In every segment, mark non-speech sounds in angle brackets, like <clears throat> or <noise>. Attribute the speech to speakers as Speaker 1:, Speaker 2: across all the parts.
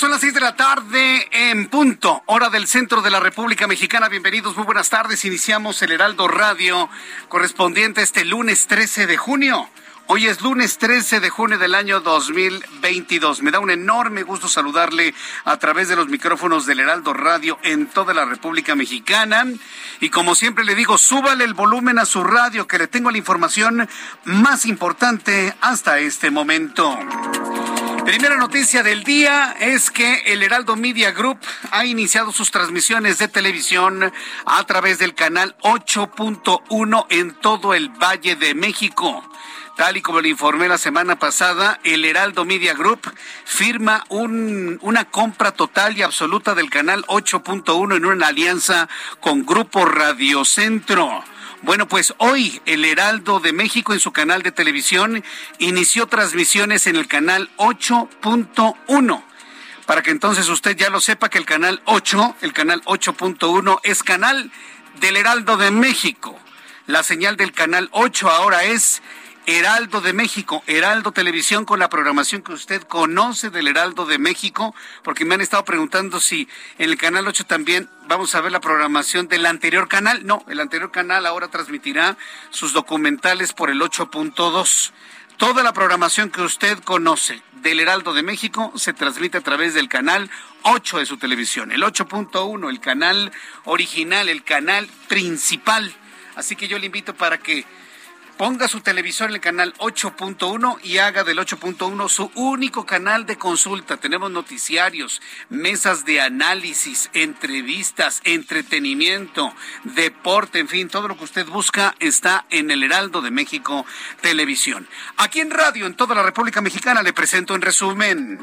Speaker 1: Son las seis de la tarde en punto, hora del centro de la República Mexicana. Bienvenidos, muy buenas tardes. Iniciamos el Heraldo Radio correspondiente este lunes 13 de junio. Hoy es lunes 13 de junio del año 2022. Me da un enorme gusto saludarle a través de los micrófonos del Heraldo Radio en toda la República Mexicana. Y como siempre le digo, súbale el volumen a su radio que le tengo la información más importante hasta este momento. Primera noticia del día es que el Heraldo Media Group ha iniciado sus transmisiones de televisión a través del canal 8.1 en todo el Valle de México. Tal y como le informé la semana pasada, el Heraldo Media Group firma un, una compra total y absoluta del canal 8.1 en una alianza con Grupo Radio Centro. Bueno, pues hoy el Heraldo de México en su canal de televisión inició transmisiones en el canal 8.1 para que entonces usted ya lo sepa que el canal 8, el canal 8.1 es canal del Heraldo de México. La señal del canal 8 ahora es Heraldo de México, Heraldo Televisión con la programación que usted conoce del Heraldo de México, porque me han estado preguntando si en el canal 8 también vamos a ver la programación del anterior canal. No, el anterior canal ahora transmitirá sus documentales por el 8.2. Toda la programación que usted conoce del Heraldo de México se transmite a través del canal 8 de su televisión, el 8.1, el canal original, el canal principal. Así que yo le invito para que ponga su televisor en el canal 8.1 y haga del 8.1 su único canal de consulta. Tenemos noticiarios, mesas de análisis, entrevistas, entretenimiento, deporte, en fin, todo lo que usted busca está en el Heraldo de México Televisión. Aquí en radio, en toda la República Mexicana, le presento en resumen.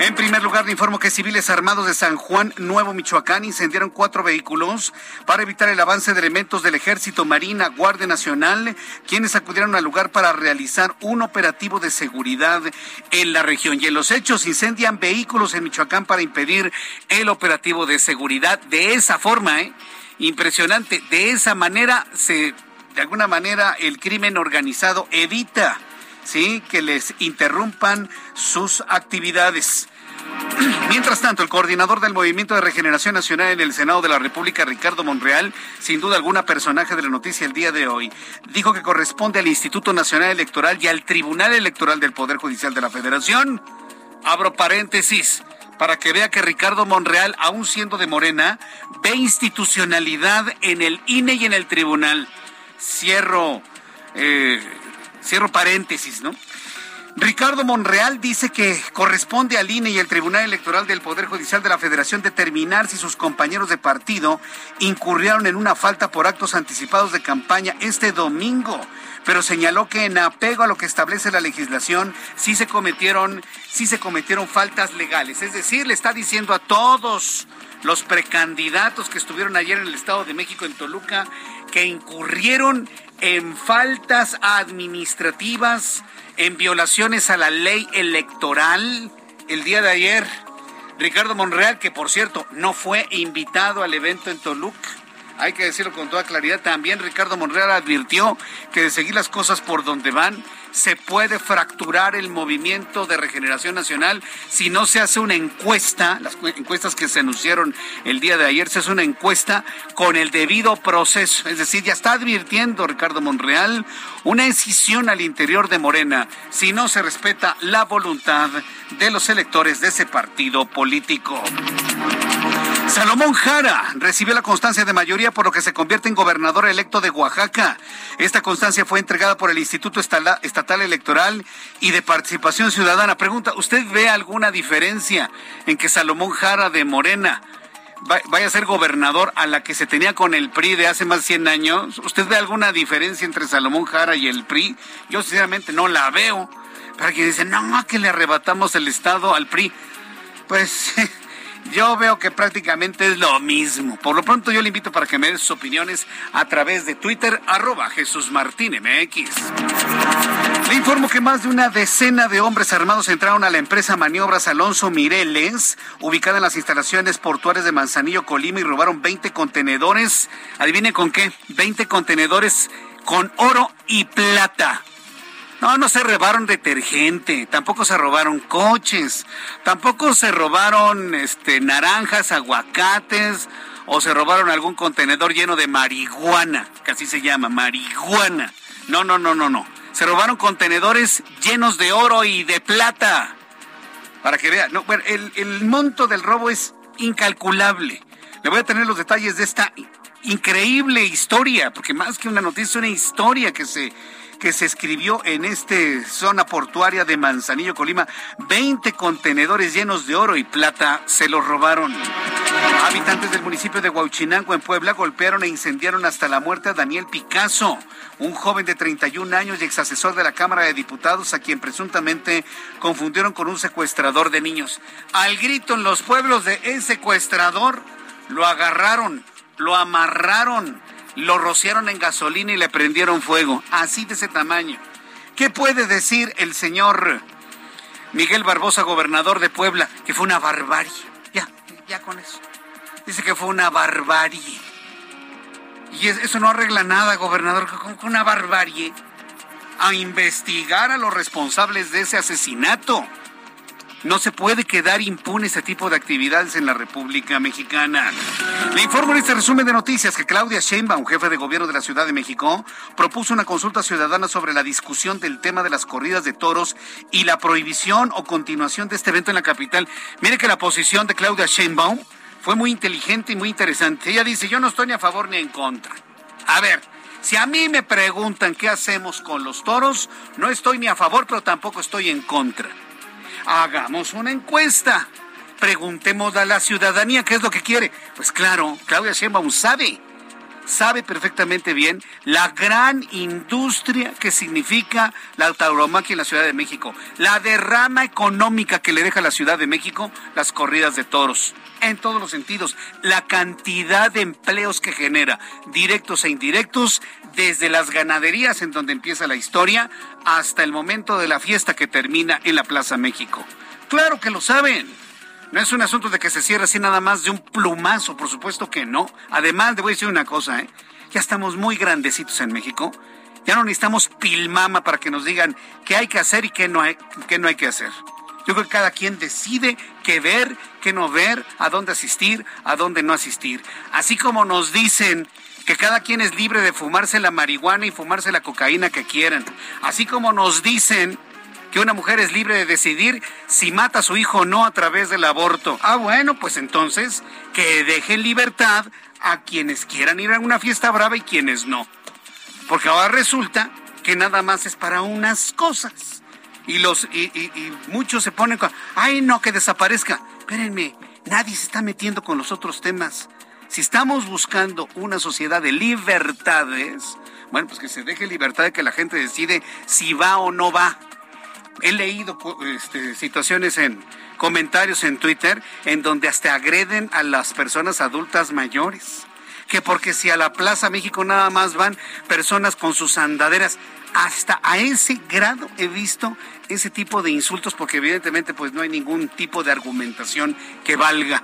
Speaker 1: En primer lugar, le informo que civiles armados de San Juan, Nuevo Michoacán, incendiaron cuatro vehículos para evitar el avance de elementos del Ejército, Marina, Guardia Nacional, quienes acudieron al lugar para realizar un operativo de seguridad en la región. Y en los hechos incendian vehículos en Michoacán para impedir el operativo de seguridad. De esa forma, ¿eh? impresionante, de esa manera se, de alguna manera, el crimen organizado evita ¿sí? que les interrumpan sus actividades. <clears throat> Mientras tanto, el coordinador del Movimiento de Regeneración Nacional en el Senado de la República, Ricardo Monreal, sin duda alguna personaje de la noticia el día de hoy, dijo que corresponde al Instituto Nacional Electoral y al Tribunal Electoral del Poder Judicial de la Federación. Abro paréntesis para que vea que Ricardo Monreal, aún siendo de Morena, ve institucionalidad en el INE y en el Tribunal. Cierro eh, Cierro paréntesis, ¿no? Ricardo Monreal dice que corresponde al INE y al Tribunal Electoral del Poder Judicial de la Federación determinar si sus compañeros de partido incurrieron en una falta por actos anticipados de campaña este domingo, pero señaló que en apego a lo que establece la legislación sí se cometieron sí se cometieron faltas legales, es decir, le está diciendo a todos los precandidatos que estuvieron ayer en el Estado de México en Toluca que incurrieron en faltas administrativas, en violaciones a la ley electoral. El día de ayer, Ricardo Monreal, que por cierto no fue invitado al evento en Toluca, hay que decirlo con toda claridad, también Ricardo Monreal advirtió que de seguir las cosas por donde van, se puede fracturar el movimiento de regeneración nacional si no se hace una encuesta, las encuestas que se anunciaron el día de ayer, se hace una encuesta con el debido proceso. Es decir, ya está advirtiendo Ricardo Monreal una decisión al interior de Morena si no se respeta la voluntad de los electores de ese partido político. Salomón Jara recibió la constancia de mayoría por lo que se convierte en gobernador electo de Oaxaca. Esta constancia fue entregada por el Instituto Estatal Electoral y de Participación Ciudadana. Pregunta, ¿usted ve alguna diferencia en que Salomón Jara de Morena vaya a ser gobernador a la que se tenía con el PRI de hace más de 100 años? ¿Usted ve alguna diferencia entre Salomón Jara y el PRI? Yo sinceramente no la veo. Para quien dice, no, que le arrebatamos el Estado al PRI. Pues <laughs> yo veo que prácticamente es lo mismo. Por lo pronto yo le invito para que me dé sus opiniones a través de Twitter, arroba Jesús Martín. Le informo que más de una decena de hombres armados entraron a la empresa Maniobras Alonso Mireles, ubicada en las instalaciones portuarias de Manzanillo, Colima, y robaron 20 contenedores. Adivine con qué, 20 contenedores con oro y plata. No, no se robaron detergente, tampoco se robaron coches, tampoco se robaron este naranjas, aguacates o se robaron algún contenedor lleno de marihuana, que así se llama, marihuana. No, no, no, no, no. Se robaron contenedores llenos de oro y de plata. Para que vean, no, bueno, el, el monto del robo es incalculable. Le voy a tener los detalles de esta increíble historia, porque más que una noticia, una historia que se que se escribió en esta zona portuaria de Manzanillo, Colima. 20 contenedores llenos de oro y plata se los robaron. Habitantes del municipio de Huauchinango, en Puebla, golpearon e incendiaron hasta la muerte a Daniel Picasso, un joven de 31 años y ex asesor de la Cámara de Diputados, a quien presuntamente confundieron con un secuestrador de niños. Al grito en los pueblos de ese secuestrador, lo agarraron, lo amarraron lo rociaron en gasolina y le prendieron fuego, así de ese tamaño. ¿Qué puede decir el señor Miguel Barbosa, gobernador de Puebla, que fue una barbarie? Ya, ya con eso. Dice que fue una barbarie. Y eso no arregla nada, gobernador, con una barbarie. A investigar a los responsables de ese asesinato. No se puede quedar impune ese tipo de actividades en la República Mexicana. Le informo en este resumen de noticias que Claudia Sheinbaum, jefe de gobierno de la Ciudad de México, propuso una consulta ciudadana sobre la discusión del tema de las corridas de toros y la prohibición o continuación de este evento en la capital. Mire que la posición de Claudia Sheinbaum fue muy inteligente y muy interesante. Ella dice, yo no estoy ni a favor ni en contra. A ver, si a mí me preguntan qué hacemos con los toros, no estoy ni a favor, pero tampoco estoy en contra hagamos una encuesta. Preguntemos a la ciudadanía qué es lo que quiere. Pues claro, Claudia Sheinbaum sabe, sabe perfectamente bien la gran industria que significa la tauromaquia en la Ciudad de México, la derrama económica que le deja a la Ciudad de México las corridas de toros, en todos los sentidos, la cantidad de empleos que genera, directos e indirectos, desde las ganaderías en donde empieza la historia hasta el momento de la fiesta que termina en la Plaza México. Claro que lo saben. No es un asunto de que se cierre así nada más de un plumazo, por supuesto que no. Además, le voy a decir una cosa, ¿eh? Ya estamos muy grandecitos en México. Ya no necesitamos pilmama para que nos digan qué hay que hacer y qué no hay, qué no hay que hacer. Yo creo que cada quien decide qué ver, qué no ver, a dónde asistir, a dónde no asistir. Así como nos dicen que cada quien es libre de fumarse la marihuana y fumarse la cocaína que quieran. Así como nos dicen que una mujer es libre de decidir si mata a su hijo o no a través del aborto. Ah, bueno, pues entonces que dejen libertad a quienes quieran ir a una fiesta brava y quienes no. Porque ahora resulta que nada más es para unas cosas. Y, los, y, y muchos se ponen con, ay no, que desaparezca. Espérenme, nadie se está metiendo con los otros temas. Si estamos buscando una sociedad de libertades, bueno, pues que se deje libertad de que la gente decide si va o no va. He leído este, situaciones en comentarios en Twitter en donde hasta agreden a las personas adultas mayores. Que porque si a la Plaza México nada más van personas con sus andaderas, hasta a ese grado he visto ese tipo de insultos porque evidentemente pues no hay ningún tipo de argumentación que valga.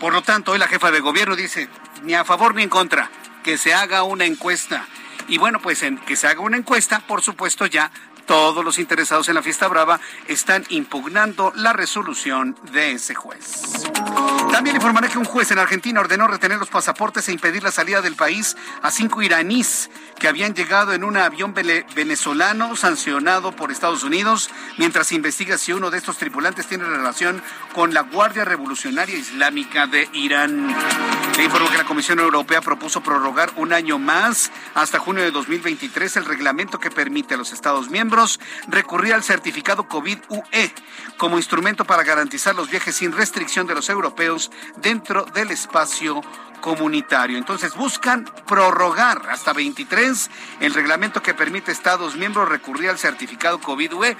Speaker 1: Por lo tanto, hoy la jefa de gobierno dice, ni a favor ni en contra, que se haga una encuesta. Y bueno, pues en que se haga una encuesta, por supuesto, ya todos los interesados en la fiesta brava están impugnando la resolución de ese juez. También informaré que un juez en Argentina ordenó retener los pasaportes e impedir la salida del país a cinco iraníes que habían llegado en un avión venezolano sancionado por Estados Unidos mientras investiga si uno de estos tripulantes tiene relación con la Guardia Revolucionaria Islámica de Irán. Le informó que la Comisión Europea propuso prorrogar un año más hasta junio de 2023 el reglamento que permite a los Estados miembros recurrir al certificado COVID-UE como instrumento para garantizar los viajes sin restricción de los europeos dentro del espacio comunitario. Entonces buscan prorrogar hasta 23 el reglamento que permite a Estados miembros recurrir al certificado COVID-UE.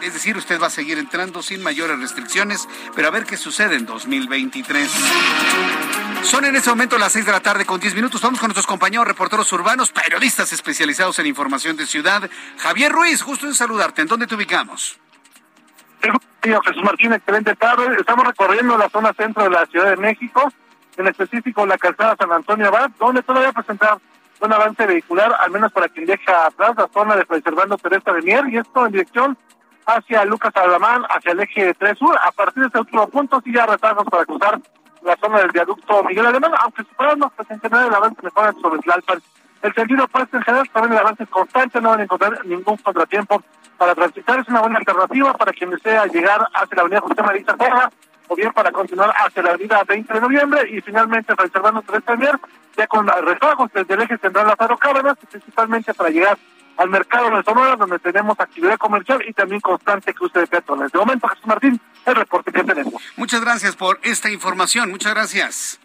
Speaker 1: Es decir, usted va a seguir entrando sin mayores restricciones, pero a ver qué sucede en 2023. Son en este momento las 6 de la tarde con 10 minutos. Vamos con nuestros compañeros reporteros urbanos, periodistas especializados en información de ciudad. Javier Ruiz, justo en saludarte. ¿En dónde te ubicamos?
Speaker 2: Jesús Martín, excelente tarde. Estamos recorriendo la zona centro de la Ciudad de México en específico la calzada San Antonio Abad, donde todavía presentar un avance vehicular, al menos para quien deja atrás la zona de Preservando Teresa de Mier, y esto en dirección hacia Lucas Alamán, hacia el eje 3 Sur. A partir de este último punto, sí ya retardos para cruzar la zona del viaducto Miguel Alemán, aunque superando en general el avance mejora sobre Tlalpan. El sentido opuesto en general también el avance constante, no van a encontrar ningún contratiempo para transitar. Es una buena alternativa para quien desea llegar hacia la avenida José María Serra o bien para continuar hacia la avenida 20 de noviembre y finalmente reservando tres también, ya con rezagos desde el eje central Lázaro Cárdenas, principalmente para llegar al mercado de Sonora, donde tenemos actividad comercial y también constante cruce de peatones. De momento, Jesús Martín, el reporte que tenemos.
Speaker 1: Muchas gracias por esta información, muchas gracias.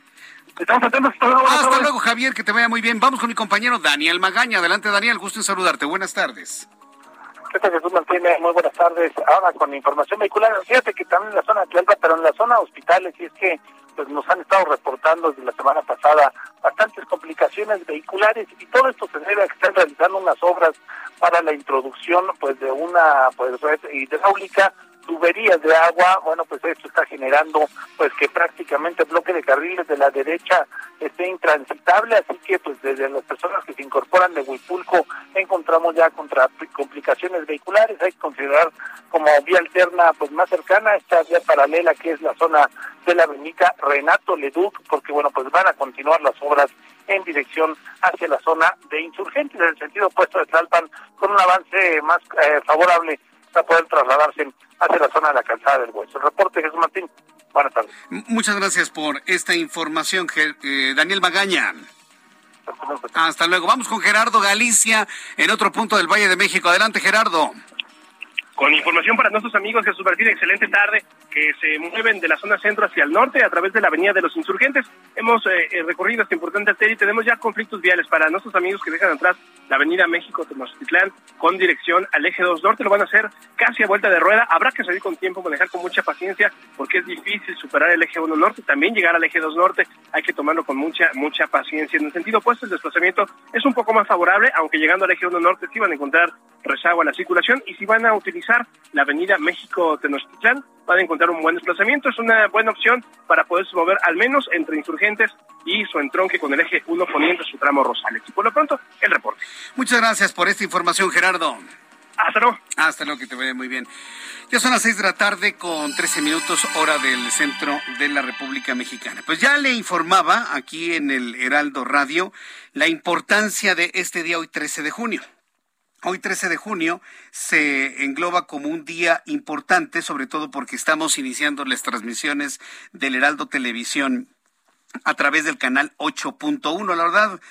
Speaker 2: Estamos atentos.
Speaker 1: Hasta luego, hasta luego, Javier, que te vaya muy bien. Vamos con mi compañero Daniel Magaña. Adelante, Daniel, gusto en saludarte. Buenas tardes.
Speaker 3: ¿Qué tal, Jesús Martínez? Muy buenas tardes. Ahora con información vehicular, fíjate que también en la zona de Tlalpa, pero en la zona hospitales, y es que pues nos han estado reportando desde la semana pasada bastantes complicaciones vehiculares y todo esto se debe a que están realizando unas obras para la introducción pues de una pues red hidráulica tuberías de agua, bueno, pues esto está generando pues que prácticamente el bloque de carriles de la derecha esté intransitable, así que pues desde las personas que se incorporan de Huipulco encontramos ya contra complicaciones vehiculares, hay que considerar como vía alterna pues más cercana esta vía paralela que es la zona de la avenida Renato Leduc, porque bueno, pues van a continuar las obras en dirección hacia la zona de insurgentes, en el sentido opuesto de Tlalpan, con un avance más eh, favorable para poder trasladarse hacia la zona de la calzada del Hueso. El reporte Jesús Martín. Buenas tardes.
Speaker 1: Muchas gracias por esta información, eh, Daniel Magaña. Hasta luego. Vamos con Gerardo Galicia en otro punto del Valle de México. Adelante, Gerardo.
Speaker 4: Con información para nuestros amigos Jesús Martín, excelente tarde, que se mueven de la zona centro hacia el norte a través de la Avenida de los Insurgentes. Hemos eh, eh, recorrido esta importante arteria y tenemos ya conflictos viales para nuestros amigos que dejan atrás la Avenida México Tenochtitlán con dirección al eje 2 norte. Lo van a hacer casi a vuelta de rueda. Habrá que salir con tiempo, manejar con mucha paciencia, porque es difícil superar el eje 1 norte. También llegar al eje 2 norte hay que tomarlo con mucha, mucha paciencia. En el sentido opuesto, el desplazamiento es un poco más favorable, aunque llegando al eje 1 norte sí van a encontrar rezago a la circulación y si van a utilizar la avenida México-Tenochtitlán, van a encontrar un buen desplazamiento. Es una buena opción para poderse mover al menos entre insurgentes y su entronque con el eje 1 poniente su tramo Rosales. Y por lo pronto, el reporte.
Speaker 1: Muchas gracias por esta información, Gerardo.
Speaker 4: Hasta luego.
Speaker 1: Hasta luego, que te vaya muy bien. Ya son las 6 de la tarde con 13 minutos hora del centro de la República Mexicana. Pues ya le informaba aquí en el Heraldo Radio la importancia de este día hoy 13 de junio. Hoy 13 de junio se engloba como un día importante, sobre todo porque estamos iniciando las transmisiones del Heraldo Televisión a través del canal 8.1. La verdad,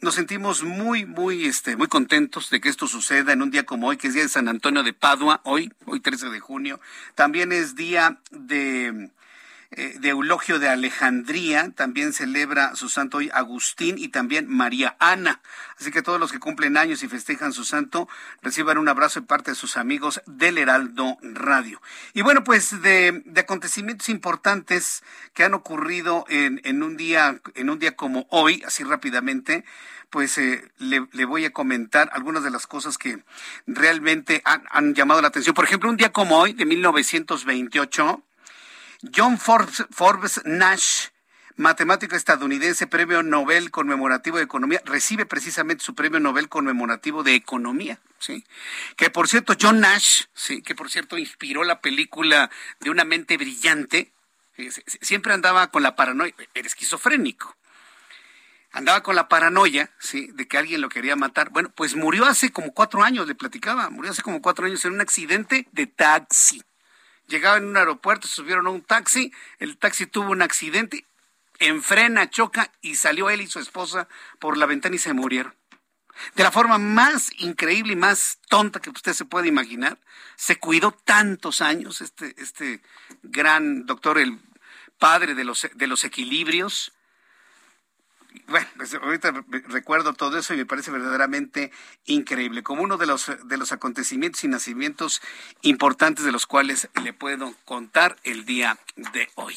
Speaker 1: nos sentimos muy, muy, este, muy contentos de que esto suceda en un día como hoy, que es día de San Antonio de Padua, hoy, hoy 13 de junio. También es día de eh, de Eulogio de Alejandría, también celebra su santo hoy Agustín y también María Ana. Así que todos los que cumplen años y festejan su santo reciban un abrazo de parte de sus amigos del Heraldo Radio. Y bueno, pues de, acontecimientos importantes que han ocurrido en, en, un día, en un día como hoy, así rápidamente, pues eh, le, le, voy a comentar algunas de las cosas que realmente han, han, llamado la atención. Por ejemplo, un día como hoy, de 1928, John Forbes, Nash matemático estadounidense, premio Nobel conmemorativo de Economía, recibe precisamente su premio Nobel conmemorativo de Economía, ¿sí? Que por cierto, John Nash, ¿sí? Que por cierto inspiró la película de una mente brillante, siempre andaba con la paranoia, era esquizofrénico. Andaba con la paranoia, ¿sí? De que alguien lo quería matar. Bueno, pues murió hace como cuatro años, le platicaba, murió hace como cuatro años en un accidente de taxi. Llegaba en un aeropuerto, subieron a un taxi, el taxi tuvo un accidente, enfrena, choca y salió él y su esposa por la ventana y se murieron. De la forma más increíble y más tonta que usted se puede imaginar, se cuidó tantos años este, este gran doctor, el padre de los, de los equilibrios, bueno, pues, ahorita recuerdo todo eso y me parece verdaderamente increíble, como uno de los, de los acontecimientos y nacimientos importantes de los cuales le puedo contar el día de hoy.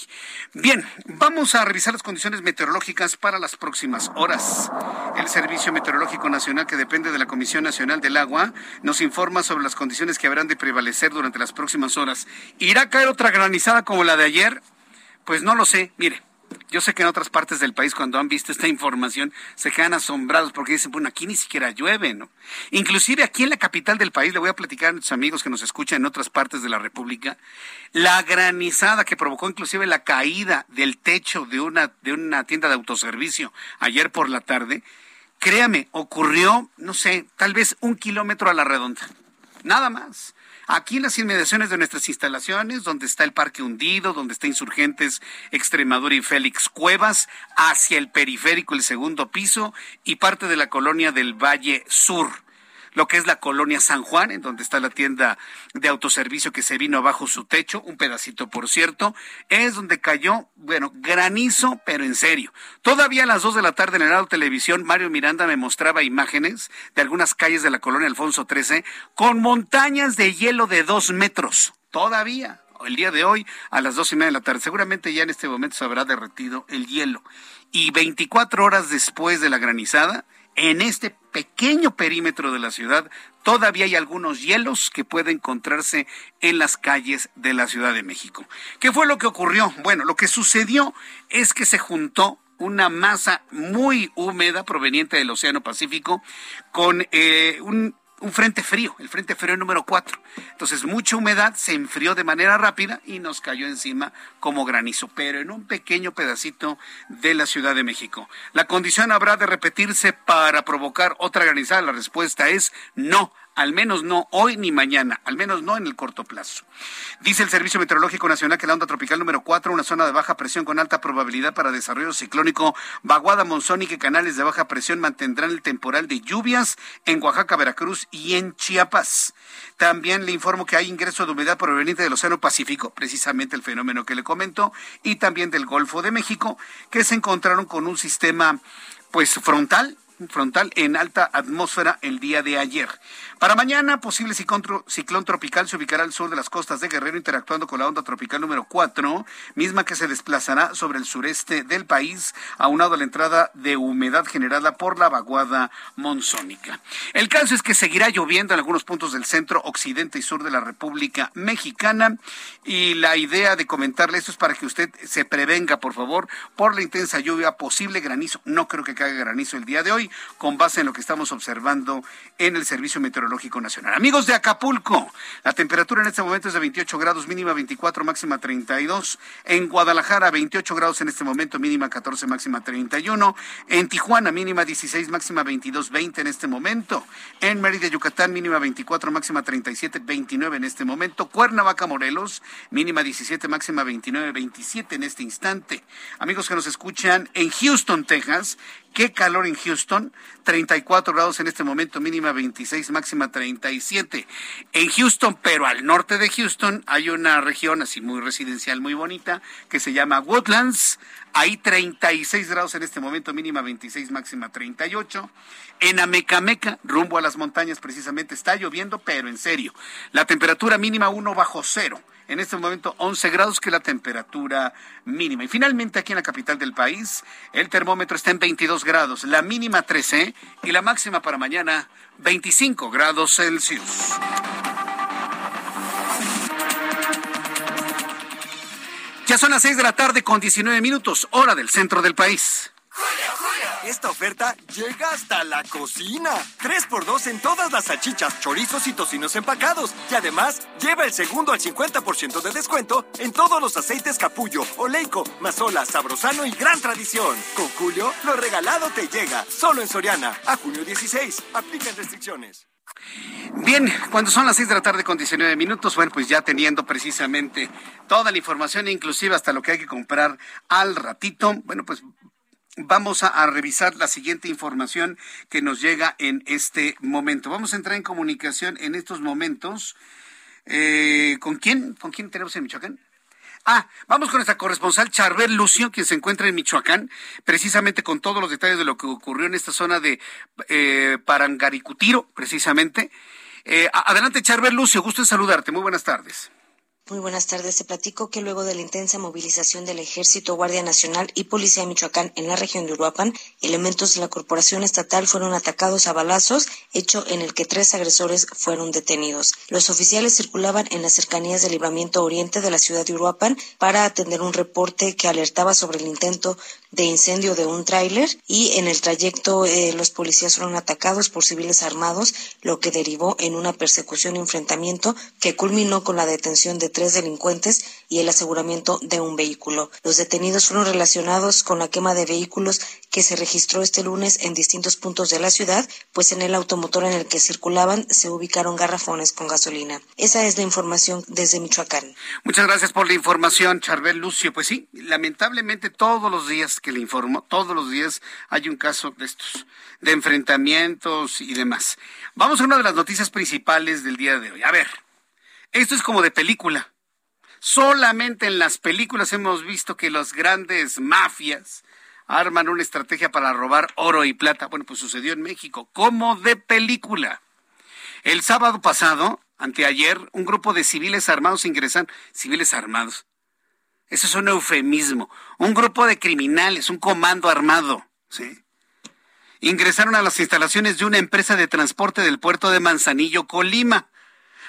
Speaker 1: Bien, vamos a revisar las condiciones meteorológicas para las próximas horas. El Servicio Meteorológico Nacional, que depende de la Comisión Nacional del Agua, nos informa sobre las condiciones que habrán de prevalecer durante las próximas horas. ¿Irá a caer otra granizada como la de ayer? Pues no lo sé, mire. Yo sé que en otras partes del país cuando han visto esta información se quedan asombrados porque dicen, bueno, aquí ni siquiera llueve, ¿no? Inclusive aquí en la capital del país, le voy a platicar a nuestros amigos que nos escuchan en otras partes de la República, la granizada que provocó inclusive la caída del techo de una, de una tienda de autoservicio ayer por la tarde, créame, ocurrió, no sé, tal vez un kilómetro a la redonda. Nada más. Aquí en las inmediaciones de nuestras instalaciones, donde está el Parque Hundido, donde está Insurgentes, Extremadura y Félix Cuevas, hacia el periférico, el segundo piso, y parte de la colonia del Valle Sur lo que es la colonia San Juan, en donde está la tienda de autoservicio que se vino abajo su techo, un pedacito por cierto, es donde cayó, bueno, granizo, pero en serio. Todavía a las dos de la tarde en el lado televisión, Mario Miranda me mostraba imágenes de algunas calles de la colonia Alfonso XIII con montañas de hielo de dos metros. Todavía el día de hoy a las dos y media de la tarde. Seguramente ya en este momento se habrá derretido el hielo. Y 24 horas después de la granizada, en este pequeño perímetro de la ciudad todavía hay algunos hielos que pueden encontrarse en las calles de la Ciudad de México. ¿Qué fue lo que ocurrió? Bueno, lo que sucedió es que se juntó una masa muy húmeda proveniente del Océano Pacífico con eh, un un frente frío, el frente frío número 4. Entonces, mucha humedad se enfrió de manera rápida y nos cayó encima como granizo, pero en un pequeño pedacito de la Ciudad de México. ¿La condición habrá de repetirse para provocar otra granizada? La respuesta es no al menos no hoy ni mañana, al menos no en el corto plazo. Dice el Servicio Meteorológico Nacional que la onda tropical número 4, una zona de baja presión con alta probabilidad para desarrollo ciclónico, vaguada monzónica y canales de baja presión mantendrán el temporal de lluvias en Oaxaca, Veracruz y en Chiapas. También le informo que hay ingreso de humedad proveniente del Océano Pacífico, precisamente el fenómeno que le comento, y también del Golfo de México, que se encontraron con un sistema pues frontal frontal en alta atmósfera el día de ayer. Para mañana, posible ciclón, tropical se ubicará al sur de las costas de Guerrero, interactuando con la onda tropical número 4, misma que se desplazará sobre el sureste del país, aunado a la entrada de humedad generada por la vaguada monzónica. El caso es que seguirá lloviendo en algunos puntos del centro, occidente y sur de la República Mexicana, y la idea de comentarle esto es para que usted se prevenga, por favor, por la intensa lluvia, posible granizo. No creo que caiga granizo el día de hoy, con base en lo que estamos observando en el Servicio Meteorológico Nacional. Amigos de Acapulco, la temperatura en este momento es de 28 grados, mínima 24, máxima 32. En Guadalajara, 28 grados en este momento, mínima 14, máxima 31. En Tijuana, mínima 16, máxima 22, 20 en este momento. En Mérida, Yucatán, mínima 24, máxima 37, 29 en este momento. Cuernavaca, Morelos, mínima 17, máxima 29, 27 en este instante. Amigos que nos escuchan en Houston, Texas, Qué calor en Houston, 34 grados en este momento, mínima 26, máxima 37. En Houston, pero al norte de Houston, hay una región así muy residencial, muy bonita, que se llama Woodlands. Hay 36 grados en este momento, mínima 26, máxima 38. En Amecameca, rumbo a las montañas precisamente, está lloviendo, pero en serio. La temperatura mínima 1 bajo cero en este momento 11 grados, que es la temperatura mínima. Y finalmente aquí en la capital del país, el termómetro está en 22 grados, la mínima 13 y la máxima para mañana 25 grados Celsius. Ya son las 6 de la tarde con 19 minutos, hora del centro del país.
Speaker 5: Esta oferta llega hasta la cocina. 3x2 en todas las salchichas, chorizos y tocinos empacados. Y además, lleva el segundo al 50% de descuento en todos los aceites capullo, oleico, mazola, sabrosano y gran tradición. Con Julio, lo regalado te llega. Solo en Soriana. A junio 16. Aplican restricciones.
Speaker 1: Bien, cuando son las 6 de la tarde con 19 minutos, bueno, pues ya teniendo precisamente toda la información, inclusive hasta lo que hay que comprar al ratito, bueno, pues vamos a, revisar la siguiente información que nos llega en este momento. Vamos a entrar en comunicación en estos momentos. Eh, ¿Con quién? ¿Con quién tenemos en Michoacán? Ah, vamos con nuestra corresponsal Charbel Lucio, quien se encuentra en Michoacán, precisamente con todos los detalles de lo que ocurrió en esta zona de eh, Parangaricutiro, precisamente. Eh, adelante, Charbel Lucio, gusto en saludarte. Muy buenas tardes.
Speaker 6: Muy buenas tardes. Se platico que luego de la intensa movilización del Ejército, Guardia Nacional y Policía Michoacán en la región de Uruapan, elementos de la Corporación Estatal fueron atacados a balazos, hecho en el que tres agresores fueron detenidos. Los oficiales circulaban en las cercanías del libramiento oriente de la ciudad de Uruapan para atender un reporte que alertaba sobre el intento de incendio de un tráiler y en el trayecto eh, los policías fueron atacados por civiles armados, lo que derivó en una persecución y enfrentamiento que culminó con la detención de tres delincuentes y el aseguramiento de un vehículo. Los detenidos fueron relacionados con la quema de vehículos que se registró este lunes en distintos puntos de la ciudad, pues en el automotor en el que circulaban se ubicaron garrafones con gasolina. Esa es la información desde Michoacán.
Speaker 1: Muchas gracias por la información, Charbel Lucio. Pues sí, lamentablemente todos los días que le informo, todos los días hay un caso de estos, de enfrentamientos y demás. Vamos a una de las noticias principales del día de hoy. A ver, esto es como de película. Solamente en las películas hemos visto que las grandes mafias arman una estrategia para robar oro y plata. Bueno, pues sucedió en México, como de película. El sábado pasado, anteayer, un grupo de civiles armados ingresan, civiles armados. Eso es un eufemismo. Un grupo de criminales, un comando armado, ¿sí? Ingresaron a las instalaciones de una empresa de transporte del puerto de Manzanillo, Colima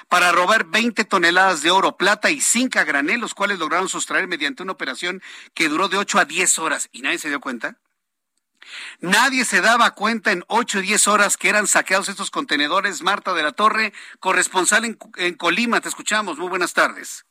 Speaker 1: para robar 20 toneladas de oro, plata y zinc a granel, los cuales lograron sustraer mediante una operación que duró de 8 a 10 horas. ¿Y nadie se dio cuenta? Nadie se daba cuenta en 8 y 10 horas que eran saqueados estos contenedores. Marta de la Torre, corresponsal en, en Colima, te escuchamos. Muy buenas tardes.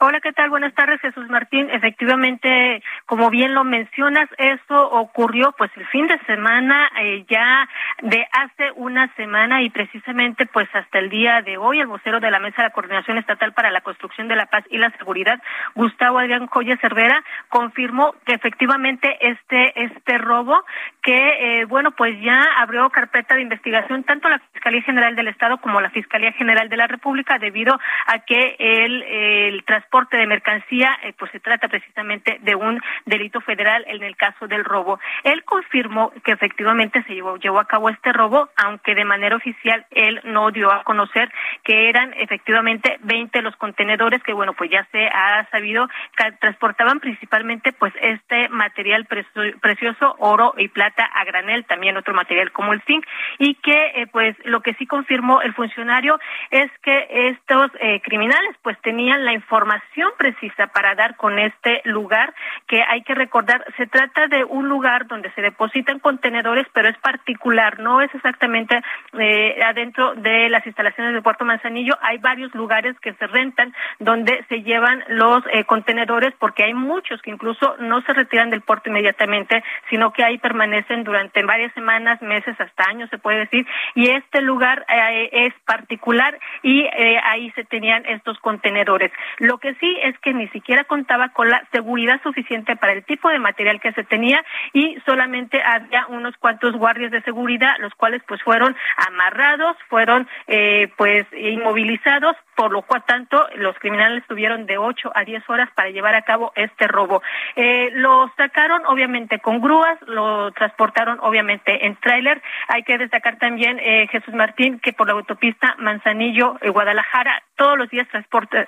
Speaker 7: Hola, ¿qué tal? Buenas tardes, Jesús Martín. Efectivamente, como bien lo mencionas, esto ocurrió pues el fin de semana eh, ya de hace una semana y precisamente pues hasta el día de hoy el vocero de la Mesa de Coordinación Estatal para la Construcción de la Paz y la Seguridad, Gustavo Adrián Joya Cervera, confirmó que efectivamente este este robo que eh, bueno pues ya abrió carpeta de investigación tanto la Fiscalía General del Estado como la Fiscalía General de la República debido a que el, el transporte de mercancía, eh, pues se trata precisamente de un delito federal en el caso del robo. Él confirmó que efectivamente se llevó, llevó a cabo este robo, aunque de manera oficial él no dio a conocer que eran efectivamente 20 los contenedores que, bueno, pues ya se ha sabido que transportaban principalmente pues este material precioso, oro y plata a granel, también otro material como el zinc, y que eh, pues lo que sí confirmó el funcionario es que estos eh, criminales pues tenían la información precisa para dar con este lugar que hay que recordar, se trata de un lugar donde se depositan contenedores, pero es particular, no es exactamente eh, adentro de las instalaciones del Puerto Manzanillo, hay varios lugares que se rentan donde se llevan los eh, contenedores porque hay muchos que incluso no se retiran del puerto inmediatamente, sino que ahí permanecen durante varias semanas, meses, hasta años se puede decir, y este lugar eh, es particular y ahí se tenían estos contenedores. Lo que sí es que ni siquiera contaba con la seguridad suficiente para el tipo de material que se tenía y solamente había unos cuantos guardias de seguridad, los cuales pues fueron amarrados, fueron eh, pues inmovilizados, por lo cual tanto los criminales tuvieron de 8 a 10 horas para llevar a cabo este robo. Eh, lo sacaron obviamente con grúas, lo transportaron obviamente en tráiler. Hay que destacar también, eh, Jesús Martín, que por la autopista Manzanillo-Guadalajara todos los días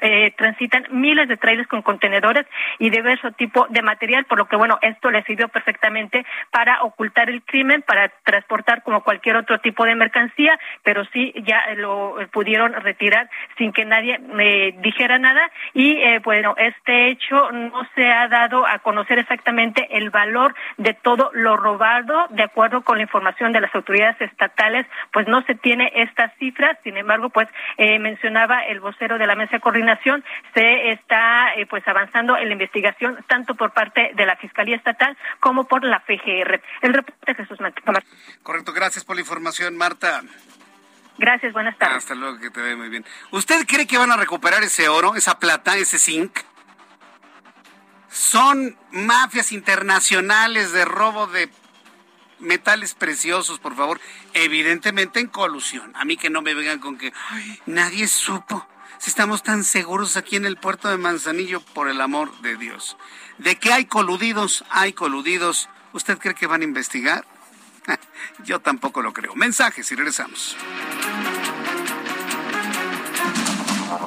Speaker 7: eh, transitan miles de trailers con contenedores y diverso tipo de material, por lo que bueno, esto les sirvió perfectamente para ocultar el crimen, para transportar como cualquier otro tipo de mercancía, pero sí ya lo pudieron retirar sin que nadie me dijera nada y eh, bueno, este hecho no se ha dado a conocer exactamente el valor de todo lo robado, de acuerdo con la información de las autoridades estatales, pues no se tiene estas cifras, sin embargo, pues eh, mencionaba el vocero de la mesa de coordinación, se está eh, pues avanzando en la investigación tanto por parte de la Fiscalía Estatal como por la FGR. El reporte Jesús Martín.
Speaker 1: Correcto, gracias por la información, Marta.
Speaker 7: Gracias, buenas tardes.
Speaker 1: Hasta luego, que te ve muy bien. ¿Usted cree que van a recuperar ese oro, esa plata, ese zinc? Son mafias internacionales de robo de metales preciosos, por favor. Evidentemente en colusión. A mí que no me vengan con que nadie supo. Si estamos tan seguros aquí en el puerto de Manzanillo, por el amor de Dios. De que hay coludidos, hay coludidos. ¿Usted cree que van a investigar? <laughs> Yo tampoco lo creo. Mensajes y regresamos.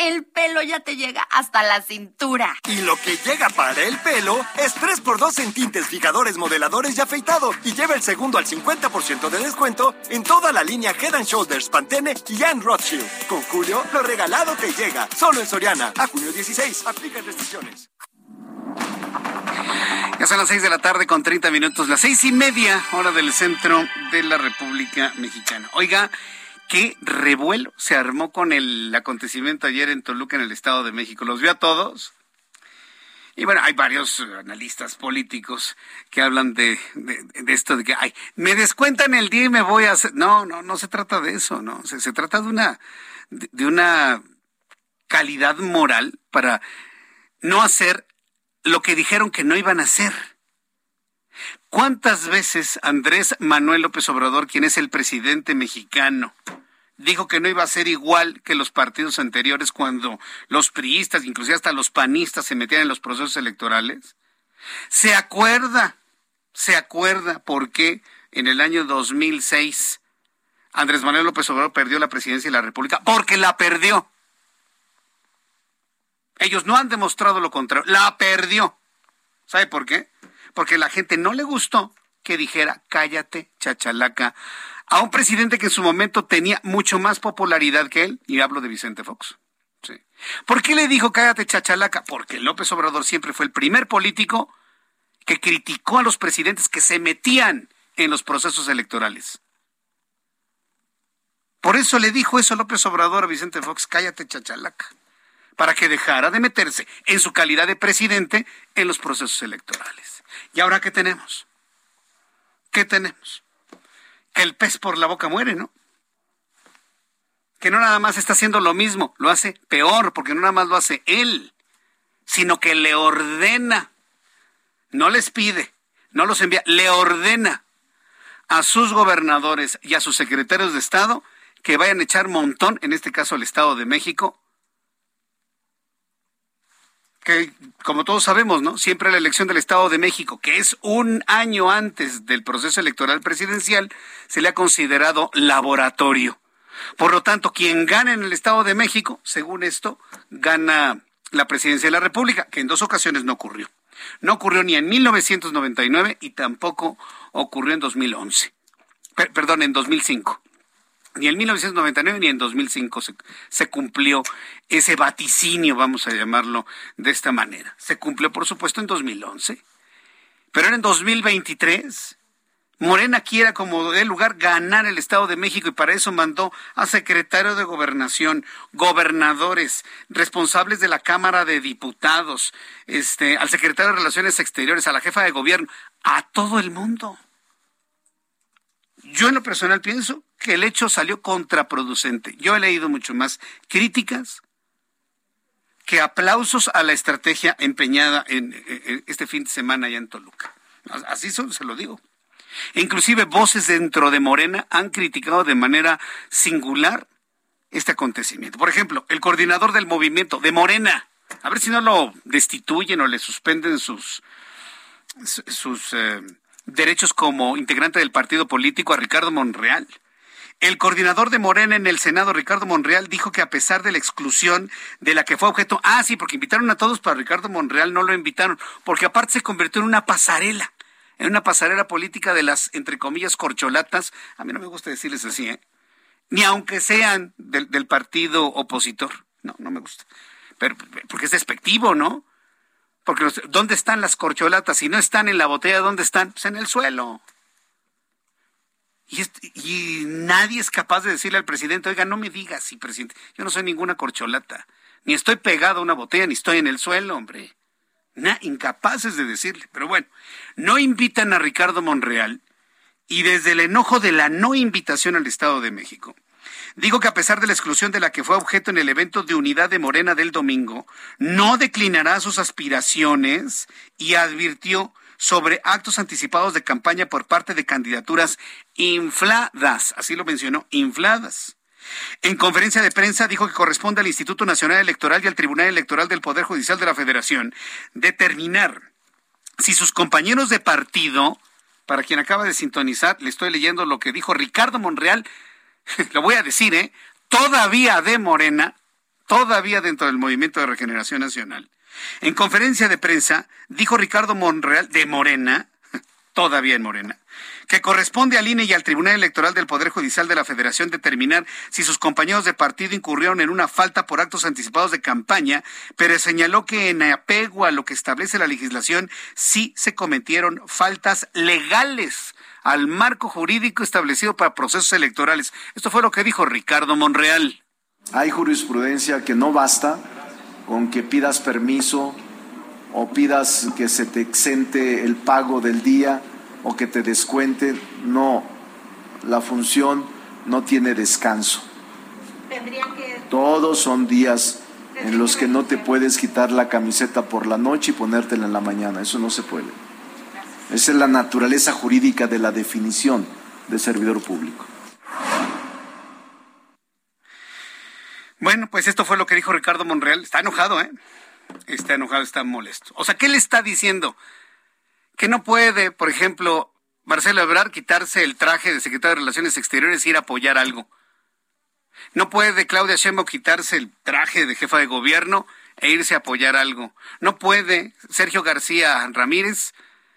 Speaker 8: El pelo ya te llega hasta la cintura.
Speaker 5: Y lo que llega para el pelo es 3x2 en tintes, fijadores, modeladores y afeitado. Y lleva el segundo al 50% de descuento en toda la línea Head Shoulders, Pantene y Anne Rothschild. Con Julio, lo regalado te llega. Solo en Soriana. A junio 16. Aplica restricciones.
Speaker 1: Ya son las 6 de la tarde con 30 minutos, las seis y media hora del centro de la República Mexicana. Oiga, qué revuelo se armó con el acontecimiento ayer en Toluca, en el Estado de México. ¿Los vio a todos? Y bueno, hay varios analistas políticos que hablan de, esto, de que, ay, me descuentan el día y me voy a hacer... No, no, no se trata de eso, no. Se, se trata de una, de una calidad moral para no hacer lo que dijeron que no iban a hacer. ¿Cuántas veces Andrés Manuel López Obrador, quien es el presidente mexicano, dijo que no iba a ser igual que los partidos anteriores cuando los priistas, inclusive hasta los panistas, se metían en los procesos electorales? ¿Se acuerda? ¿Se acuerda por qué en el año 2006 Andrés Manuel López Obrador perdió la presidencia de la República? Porque la perdió. Ellos no han demostrado lo contrario. La perdió. ¿Sabe por qué? Porque la gente no le gustó que dijera cállate, chachalaca, a un presidente que en su momento tenía mucho más popularidad que él, y hablo de Vicente Fox. Sí. ¿Por qué le dijo cállate chachalaca? Porque López Obrador siempre fue el primer político que criticó a los presidentes que se metían en los procesos electorales. Por eso le dijo eso López Obrador a Vicente Fox, cállate chachalaca, para que dejara de meterse en su calidad de presidente en los procesos electorales. ¿Y ahora qué tenemos? ¿Qué tenemos? Que el pez por la boca muere, ¿no? Que no nada más está haciendo lo mismo, lo hace peor, porque no nada más lo hace él, sino que le ordena, no les pide, no los envía, le ordena a sus gobernadores y a sus secretarios de Estado que vayan a echar montón, en este caso al Estado de México, que como todos sabemos, ¿no? Siempre la elección del Estado de México, que es un año antes del proceso electoral presidencial, se le ha considerado laboratorio. Por lo tanto, quien gana en el Estado de México, según esto, gana la presidencia de la República, que en dos ocasiones no ocurrió. No ocurrió ni en 1999 y tampoco ocurrió en 2011. perdón, en 2005. Ni en 1999 ni en 2005 se, cumplió ese vaticinio, vamos a llamarlo de esta manera. Se cumplió, por supuesto, en 2011. Pero en 2023. Morena quiera como de lugar ganar el Estado de México y para eso mandó a secretario de Gobernación, gobernadores, responsables de la Cámara de Diputados, este, al secretario de Relaciones Exteriores, a la jefa de gobierno, a todo el mundo. Yo en lo personal pienso que el hecho salió contraproducente. Yo he leído mucho más críticas que aplausos a la estrategia empeñada en, este fin de semana allá en Toluca. Así se lo digo. Inclusive voces dentro de Morena han criticado de manera singular este acontecimiento. Por ejemplo, el coordinador del movimiento de Morena, a ver si no lo destituyen o le suspenden sus, sus eh, derechos como integrante del partido político a Ricardo Monreal. El coordinador de Morena en el Senado, Ricardo Monreal, dijo que a pesar de la exclusión de la que fue objeto, ah, sí, porque invitaron a todos, para Ricardo Monreal no lo invitaron, porque aparte se convirtió en una pasarela, en una pasarela política de las, entre comillas, corcholatas. A mí no me gusta decirles así, ¿eh? Ni aunque sean del, del partido opositor. No, no me gusta. Pero, porque es despectivo, ¿no? Porque ¿dónde están las corcholatas? Si no están en la botella, ¿dónde están? Pues en el suelo. Y, nadie es capaz de decirle al presidente, oiga, no me digas, sí, presidente, yo no soy ninguna corcholata, ni estoy pegado a una botella, ni estoy en el suelo, hombre. incapaces de decirle. Pero bueno, no invitan a Ricardo Monreal y desde el enojo de la no invitación al Estado de México, Digo que a pesar de la exclusión de la que fue objeto en el evento de unidad de Morena del domingo, no declinará sus aspiraciones y advirtió sobre actos anticipados de campaña por parte de candidaturas infladas, así lo mencionó, infladas. En conferencia de prensa dijo que corresponde al Instituto Nacional Electoral y al Tribunal Electoral del Poder Judicial de la Federación determinar si sus compañeros de partido, para quien acaba de sintonizar, le estoy leyendo lo que dijo Ricardo Monreal <laughs> lo voy a decir, ¿eh? Todavía de Morena, todavía dentro del Movimiento de Regeneración Nacional. En conferencia de prensa dijo Ricardo Monreal de Morena, <laughs> todavía en Morena, que corresponde al INE y al Tribunal Electoral del Poder Judicial de la Federación determinar si sus compañeros de partido incurrieron en una falta por actos anticipados de campaña, pero señaló que en apego a lo que establece la legislación sí se cometieron faltas legales al marco jurídico establecido para procesos electorales. Esto fue lo que dijo Ricardo Monreal.
Speaker 9: Hay jurisprudencia que no basta con que pidas permiso o pidas que se te exente el pago del día o que te descuente. No, la función no tiene descanso. Todos son días en los que no te puedes quitar la camiseta por la noche y ponértela en la mañana. Eso no se puede. Esa es la naturaleza jurídica de la definición de servidor público.
Speaker 1: Bueno, pues esto fue lo que dijo Ricardo Monreal. Está enojado, ¿eh? Está enojado, está molesto. O sea, ¿qué le está diciendo? Que no puede, por ejemplo, Marcelo Ebrard quitarse el traje de secretario de Relaciones Exteriores e ir a apoyar algo. No puede Claudia Sheinbaum quitarse el traje de jefa de gobierno e irse a apoyar algo. No puede Sergio García Ramírez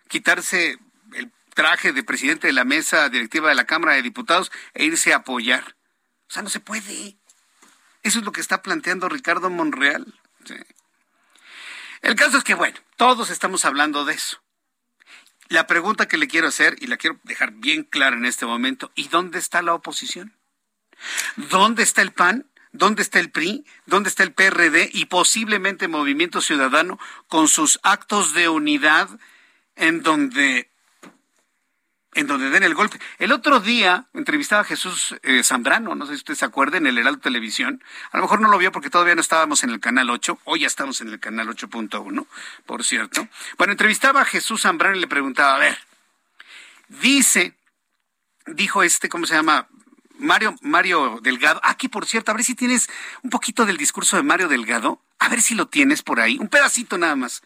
Speaker 1: quitarse el traje de presidente de la mesa directiva de la Cámara de Diputados e irse a apoyar. O sea, no se puede. Eso es lo que está planteando Ricardo Monreal. El caso es que, bueno, todos estamos hablando de eso. La pregunta que le quiero hacer, y la quiero dejar bien clara en este momento, ¿y dónde está la oposición? ¿Dónde está el PAN? ¿Dónde está el PRI? ¿Dónde está el PRD? Y posiblemente Movimiento Ciudadano con sus actos de unidad en donde en donde den el golpe. El otro día entrevistaba a Jesús eh, Zambrano, no sé si usted se acuerda, en el Heraldo Televisión. A lo mejor no lo vio porque todavía no estábamos en el canal 8, hoy ya estamos en el canal 8.1, por cierto. Bueno, entrevistaba a Jesús Zambrano y le preguntaba, a ver, dice, dijo este, ¿cómo se llama? Mario, Mario Delgado. Aquí, por cierto, a ver si tienes un poquito del discurso de Mario Delgado. A ver si lo tienes por ahí, un pedacito nada más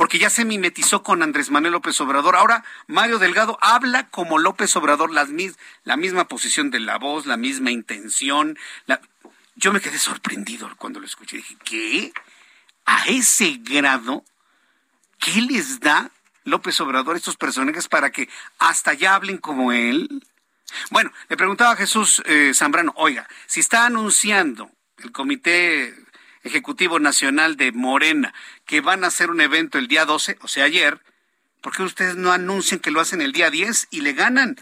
Speaker 1: porque ya se mimetizó con Andrés Manuel López Obrador. Ahora Mario Delgado habla como López Obrador, la misma posición de la voz, la misma intención. Yo me quedé sorprendido cuando lo escuché. Dije, ¿qué? ¿A ese grado? ¿Qué les da López Obrador a estos personajes para que hasta ya hablen como él? Bueno, le preguntaba a Jesús eh, Zambrano, oiga, si está anunciando el Comité Ejecutivo Nacional de Morena que van a hacer un evento el día 12, o sea, ayer, ¿por qué ustedes no anuncian que lo hacen el día 10 y le ganan?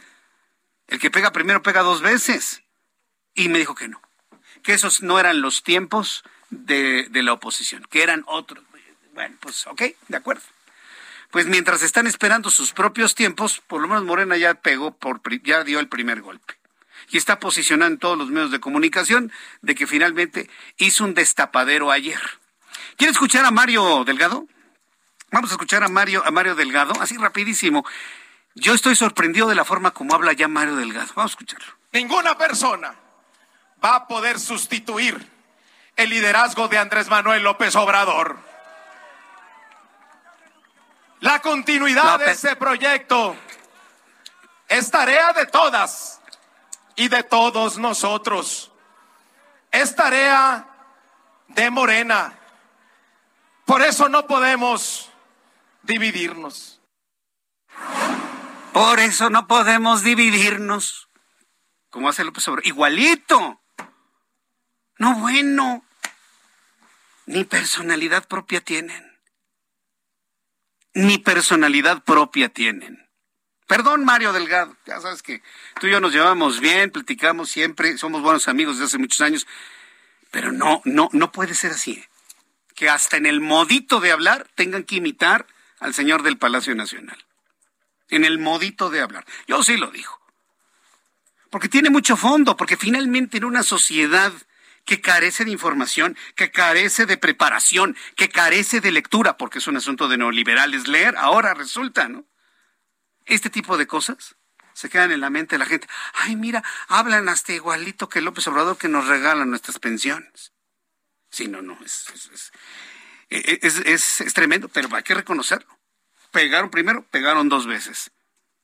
Speaker 1: El que pega primero pega dos veces. Y me dijo que no, que esos no eran los tiempos de, la oposición, que eran otros. Bueno, pues ok, de acuerdo. Pues mientras están esperando sus propios tiempos, por lo menos Morena ya pegó, por, ya dio el primer golpe y está posicionando en todos los medios de comunicación de que finalmente hizo un destapadero ayer. ¿Quiere escuchar a Mario Delgado? Vamos a escuchar a Mario, a Mario Delgado, así rapidísimo. Yo estoy sorprendido de la forma como habla ya Mario Delgado. Vamos a escucharlo.
Speaker 10: Ninguna persona va a poder sustituir el liderazgo de Andrés Manuel López Obrador. La continuidad de ese proyecto es tarea de todas y de todos nosotros. Es tarea de Morena. Por eso no podemos dividirnos.
Speaker 1: Por eso no podemos dividirnos. Como hace López Obrador. Igualito. No bueno. Ni personalidad propia tienen. Ni personalidad propia tienen. Perdón, Mario Delgado. Ya sabes que tú y yo nos llevamos bien, platicamos siempre, somos buenos amigos desde hace muchos años. Pero no, no, no puede ser así. ¿eh? Que hasta en el modito de hablar tengan que imitar al señor del Palacio Nacional. En el modito de hablar. Yo sí lo digo. Porque tiene mucho fondo, porque finalmente en una sociedad que carece de información, que carece de preparación, que carece de lectura, porque es un asunto de neoliberales leer, ahora resulta, ¿no? Este tipo de cosas se quedan en la mente de la gente. Ay, mira, hablan hasta igualito que López Obrador que nos regalan nuestras pensiones. Sí, no, no, es, es, es, es tremendo, pero hay que reconocerlo. Pegaron primero, pegaron dos veces.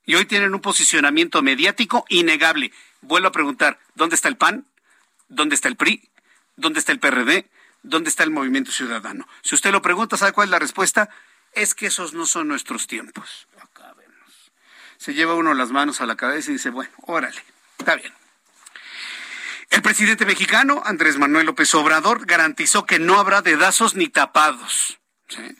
Speaker 1: Y hoy tienen un posicionamiento mediático innegable. Vuelvo a preguntar, ¿dónde está el PAN? ¿Dónde está el PRI? ¿Dónde está el PRD? ¿Dónde está el Movimiento Ciudadano? Si usted lo pregunta, ¿sabe cuál es la respuesta? Es que esos no son nuestros tiempos. Se lleva uno las manos a la cabeza y dice, bueno, órale, está bien. El presidente mexicano, Andrés Manuel López Obrador, garantizó que no habrá dedazos ni tapados. ¿sí?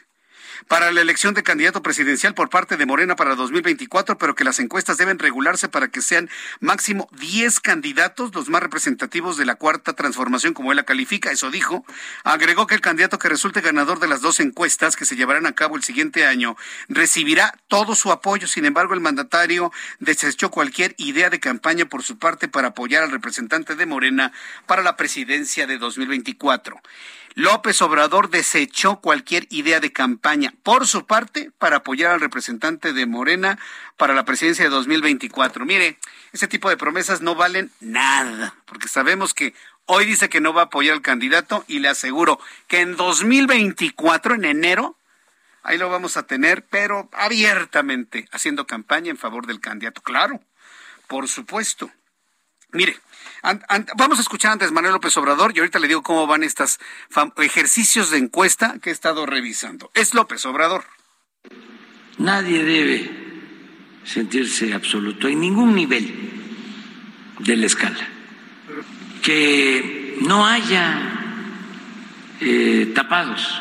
Speaker 1: Para la elección de candidato presidencial por parte de Morena para 2024, pero que las encuestas deben regularse para que sean máximo 10 candidatos, los más representativos de la cuarta transformación, como él la califica, eso dijo. Agregó que el candidato que resulte ganador de las dos encuestas que se llevarán a cabo el siguiente año recibirá todo su apoyo. Sin embargo, el mandatario desechó cualquier idea de campaña por su parte para apoyar al representante de Morena para la presidencia de 2024. López Obrador desechó cualquier idea de campaña por su parte para apoyar al representante de Morena para la presidencia de 2024. Mire, ese tipo de promesas no valen nada, porque sabemos que hoy dice que no va a apoyar al candidato y le aseguro que en 2024, en enero, ahí lo vamos a tener, pero abiertamente haciendo campaña en favor del candidato. Claro, por supuesto. Mire, vamos a escuchar antes Manuel López Obrador y ahorita le digo cómo van estos ejercicios de encuesta que he estado revisando. Es López Obrador.
Speaker 11: Nadie debe sentirse absoluto en ningún nivel de la escala. Que no haya eh, tapados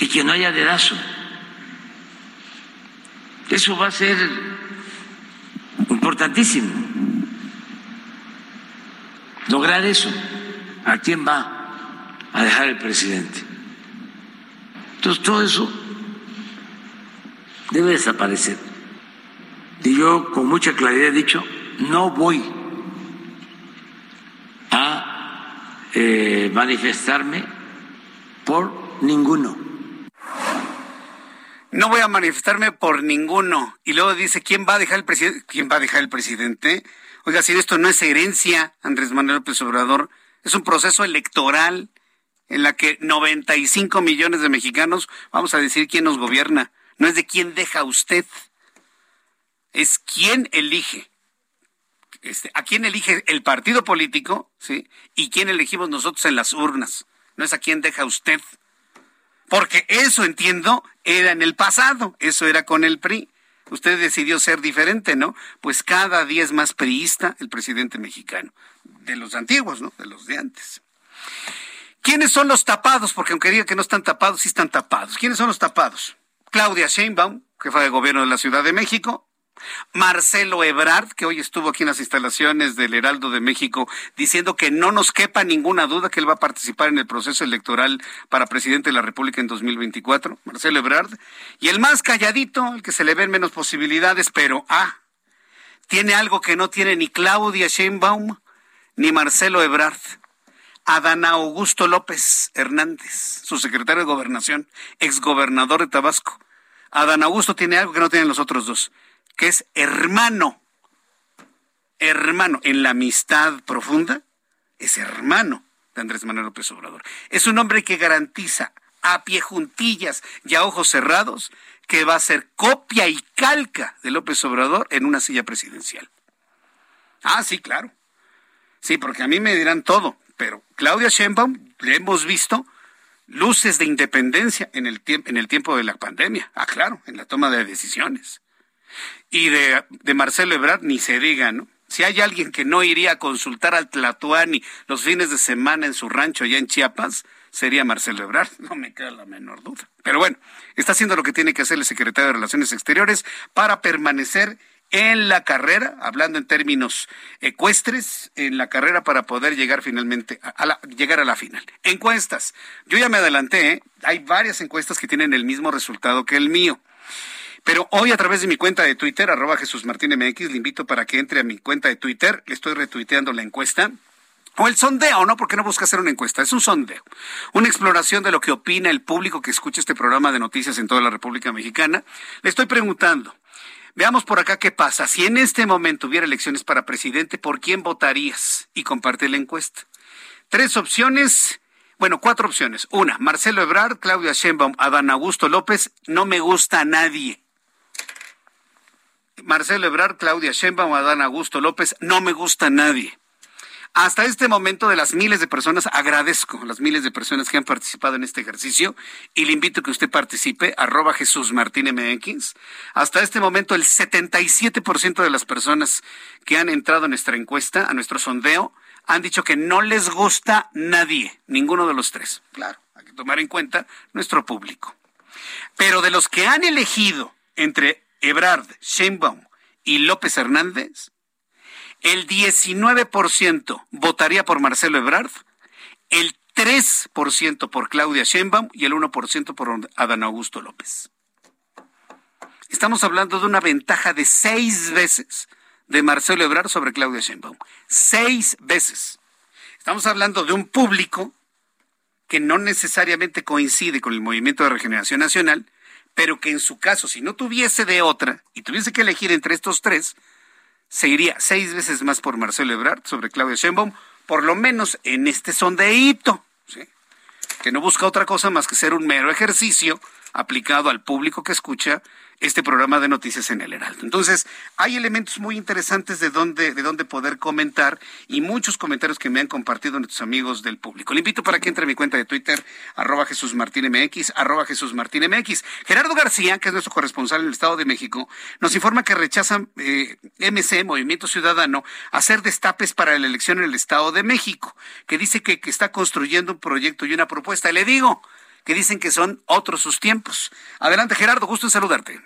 Speaker 11: y que no haya dedazo. Eso va a ser importantísimo. Lograr eso. ¿A quién va a dejar el presidente? Entonces todo eso debe desaparecer. Y yo con mucha claridad he dicho, no voy a eh, manifestarme por ninguno
Speaker 1: no voy a manifestarme por ninguno. Y luego dice, ¿quién va a dejar el presidente? ¿Quién va a dejar el presidente? Oiga, si esto no es herencia, Andrés Manuel López Obrador, es un proceso electoral en la que 95 millones de mexicanos vamos a decir quién nos gobierna. No es de quién deja usted, es quién elige. Este, a quién elige el partido político, ¿sí? Y quién elegimos nosotros en las urnas. No es a quién deja usted. Porque eso, entiendo, era en el pasado, eso era con el PRI. Usted decidió ser diferente, ¿no? Pues cada día es más priista el presidente mexicano. De los antiguos, ¿no? De los de antes. ¿Quiénes son los tapados? Porque aunque diga que no están tapados, sí están tapados. ¿Quiénes son los tapados? Claudia Sheinbaum, jefa de gobierno de la Ciudad de México, Marcelo Ebrard, que hoy estuvo aquí en las instalaciones del Heraldo de México, diciendo que no nos quepa ninguna duda que él va a participar en el proceso electoral para presidente de la República en 2024, Marcelo Ebrard. Y el más calladito, el que se le ven menos posibilidades, pero ah, tiene algo que no tiene ni Claudia Sheinbaum ni Marcelo Ebrard. Adán Augusto López Hernández, su secretario de Gobernación, exgobernador de Tabasco Adán Augusto tiene algo que no tienen los otros dos, que es hermano. Hermano, en la amistad profunda, es hermano de Andrés Manuel López Obrador. Es un hombre que garantiza a pie juntillas y a ojos cerrados que va a ser copia y calca de López Obrador en una silla presidencial. Ah, sí, claro. Sí, porque a mí me dirán todo, pero Claudia Sheinbaum le hemos visto luces de independencia en el, en el tiempo de la pandemia. Ah, claro, en la toma de decisiones. Y de, de Marcelo Ebrard ni se diga, ¿no? Si hay alguien que no iría a consultar al Tlatuani los fines de semana en su rancho allá en Chiapas, sería Marcelo Ebrard, <laughs> no me queda la menor duda. Pero bueno, está haciendo lo que tiene que hacer el secretario de Relaciones Exteriores para permanecer en la carrera, hablando en términos ecuestres, en la carrera para poder llegar finalmente a la, llegar a la final. Encuestas. Yo ya me adelanté, ¿eh? hay varias encuestas que tienen el mismo resultado que el mío. Pero hoy a través de mi cuenta de Twitter, arroba Jesús Martín MX, le invito para que entre a mi cuenta de Twitter, le estoy retuiteando la encuesta. O el sondeo, ¿no? Porque no busca hacer una encuesta, es un sondeo. Una exploración de lo que opina el público que escucha este programa de noticias en toda la República Mexicana. Le estoy preguntando, Veamos por acá qué pasa. Si en este momento hubiera elecciones para presidente, ¿por quién votarías? Y comparte la encuesta. Tres opciones, bueno, cuatro opciones. Una, Marcelo Ebrard, Claudia Sheinbaum, Adán Augusto López, no me gusta a nadie. Marcelo Ebrard, Claudia Sheinbaum, Adán Augusto López, no me gusta a nadie. Hasta este momento de las miles de personas, agradezco a las miles de personas que han participado en este ejercicio y le invito a que usted participe, arroba Jesús Martín MX. Hasta este momento el 77% de las personas que han entrado en nuestra encuesta, a nuestro sondeo, han dicho que no les gusta nadie, ninguno de los tres. Claro, hay que tomar en cuenta nuestro público. Pero de los que han elegido entre Ebrard, Sheinbaum y López Hernández, el 19% votaría por Marcelo Ebrard, el 3% por Claudia Sheinbaum y el 1% por Adán Augusto López. Estamos hablando de una ventaja de seis veces de Marcelo Ebrard sobre Claudia Sheinbaum. Seis veces. Estamos hablando de un público que no necesariamente coincide con el Movimiento de Regeneración Nacional, pero que en su caso, si no tuviese de otra y tuviese que elegir entre estos tres, se iría seis veces más por Marcelo Ebrard sobre Claudia Sheinbaum, por lo menos en este sondeíto, ¿sí? que no busca otra cosa más que ser un mero ejercicio aplicado al público que escucha este programa de noticias en el Heraldo. Entonces, hay elementos muy interesantes de dónde, de dónde poder comentar y muchos comentarios que me han compartido nuestros amigos del público. Le invito para que entre a mi cuenta de Twitter, arroba Jesús Martín MX, arroba Jesús Martín MX. Gerardo García, que es nuestro corresponsal en el Estado de México, nos informa que rechazan eh, MC, Movimiento Ciudadano, hacer destapes para la elección en el Estado de México, que dice que, que está construyendo un proyecto y una propuesta. Le digo, que dicen que son otros sus tiempos. Adelante, Gerardo, gusto en saludarte.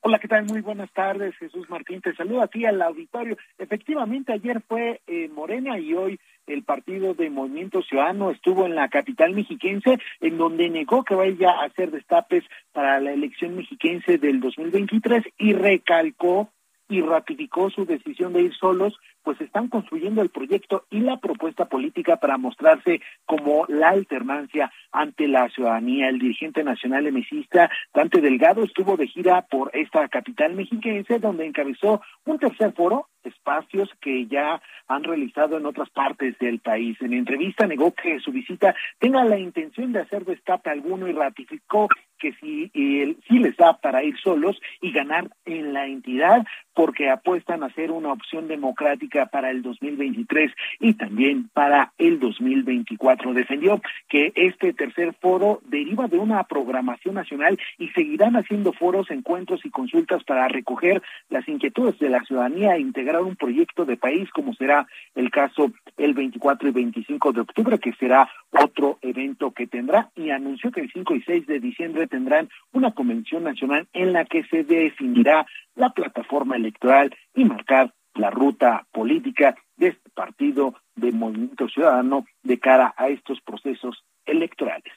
Speaker 12: Hola, ¿qué tal? Muy buenas tardes, Jesús Martín. Te saludo aquí al auditorio. Efectivamente, ayer fue eh, Morena y hoy el partido de Movimiento Ciudadano estuvo en la capital mexiquense, en donde negó que vaya a hacer destapes para la elección mexiquense del 2023 y recalcó y ratificó su decisión de ir solos, pues están construyendo el proyecto y la propuesta política para mostrarse como la alternancia ante la ciudadanía. El dirigente nacional emesista, Dante Delgado, estuvo de gira por esta capital mexiquense, donde encabezó un tercer foro, espacios que ya han realizado en otras partes del país. En entrevista negó que su visita tenga la intención de hacer destape alguno y ratificó que si, eh, si les da para ir solos y ganar en la entidad, porque apuestan a ser una opción democrática para el 2023 y también para el 2024. Defendió que este tercer foro deriva de una programación nacional y seguirán haciendo foros, encuentros y consultas para recoger las inquietudes de la ciudadanía e integrar un proyecto de país como será el caso el 24 y 25 de octubre, que será otro evento que tendrá y anunció que el 5 y 6 de diciembre tendrán una convención nacional en la que se definirá la plataforma electoral y marcar la ruta política de este partido de Movimiento Ciudadano de cara a estos procesos electorales.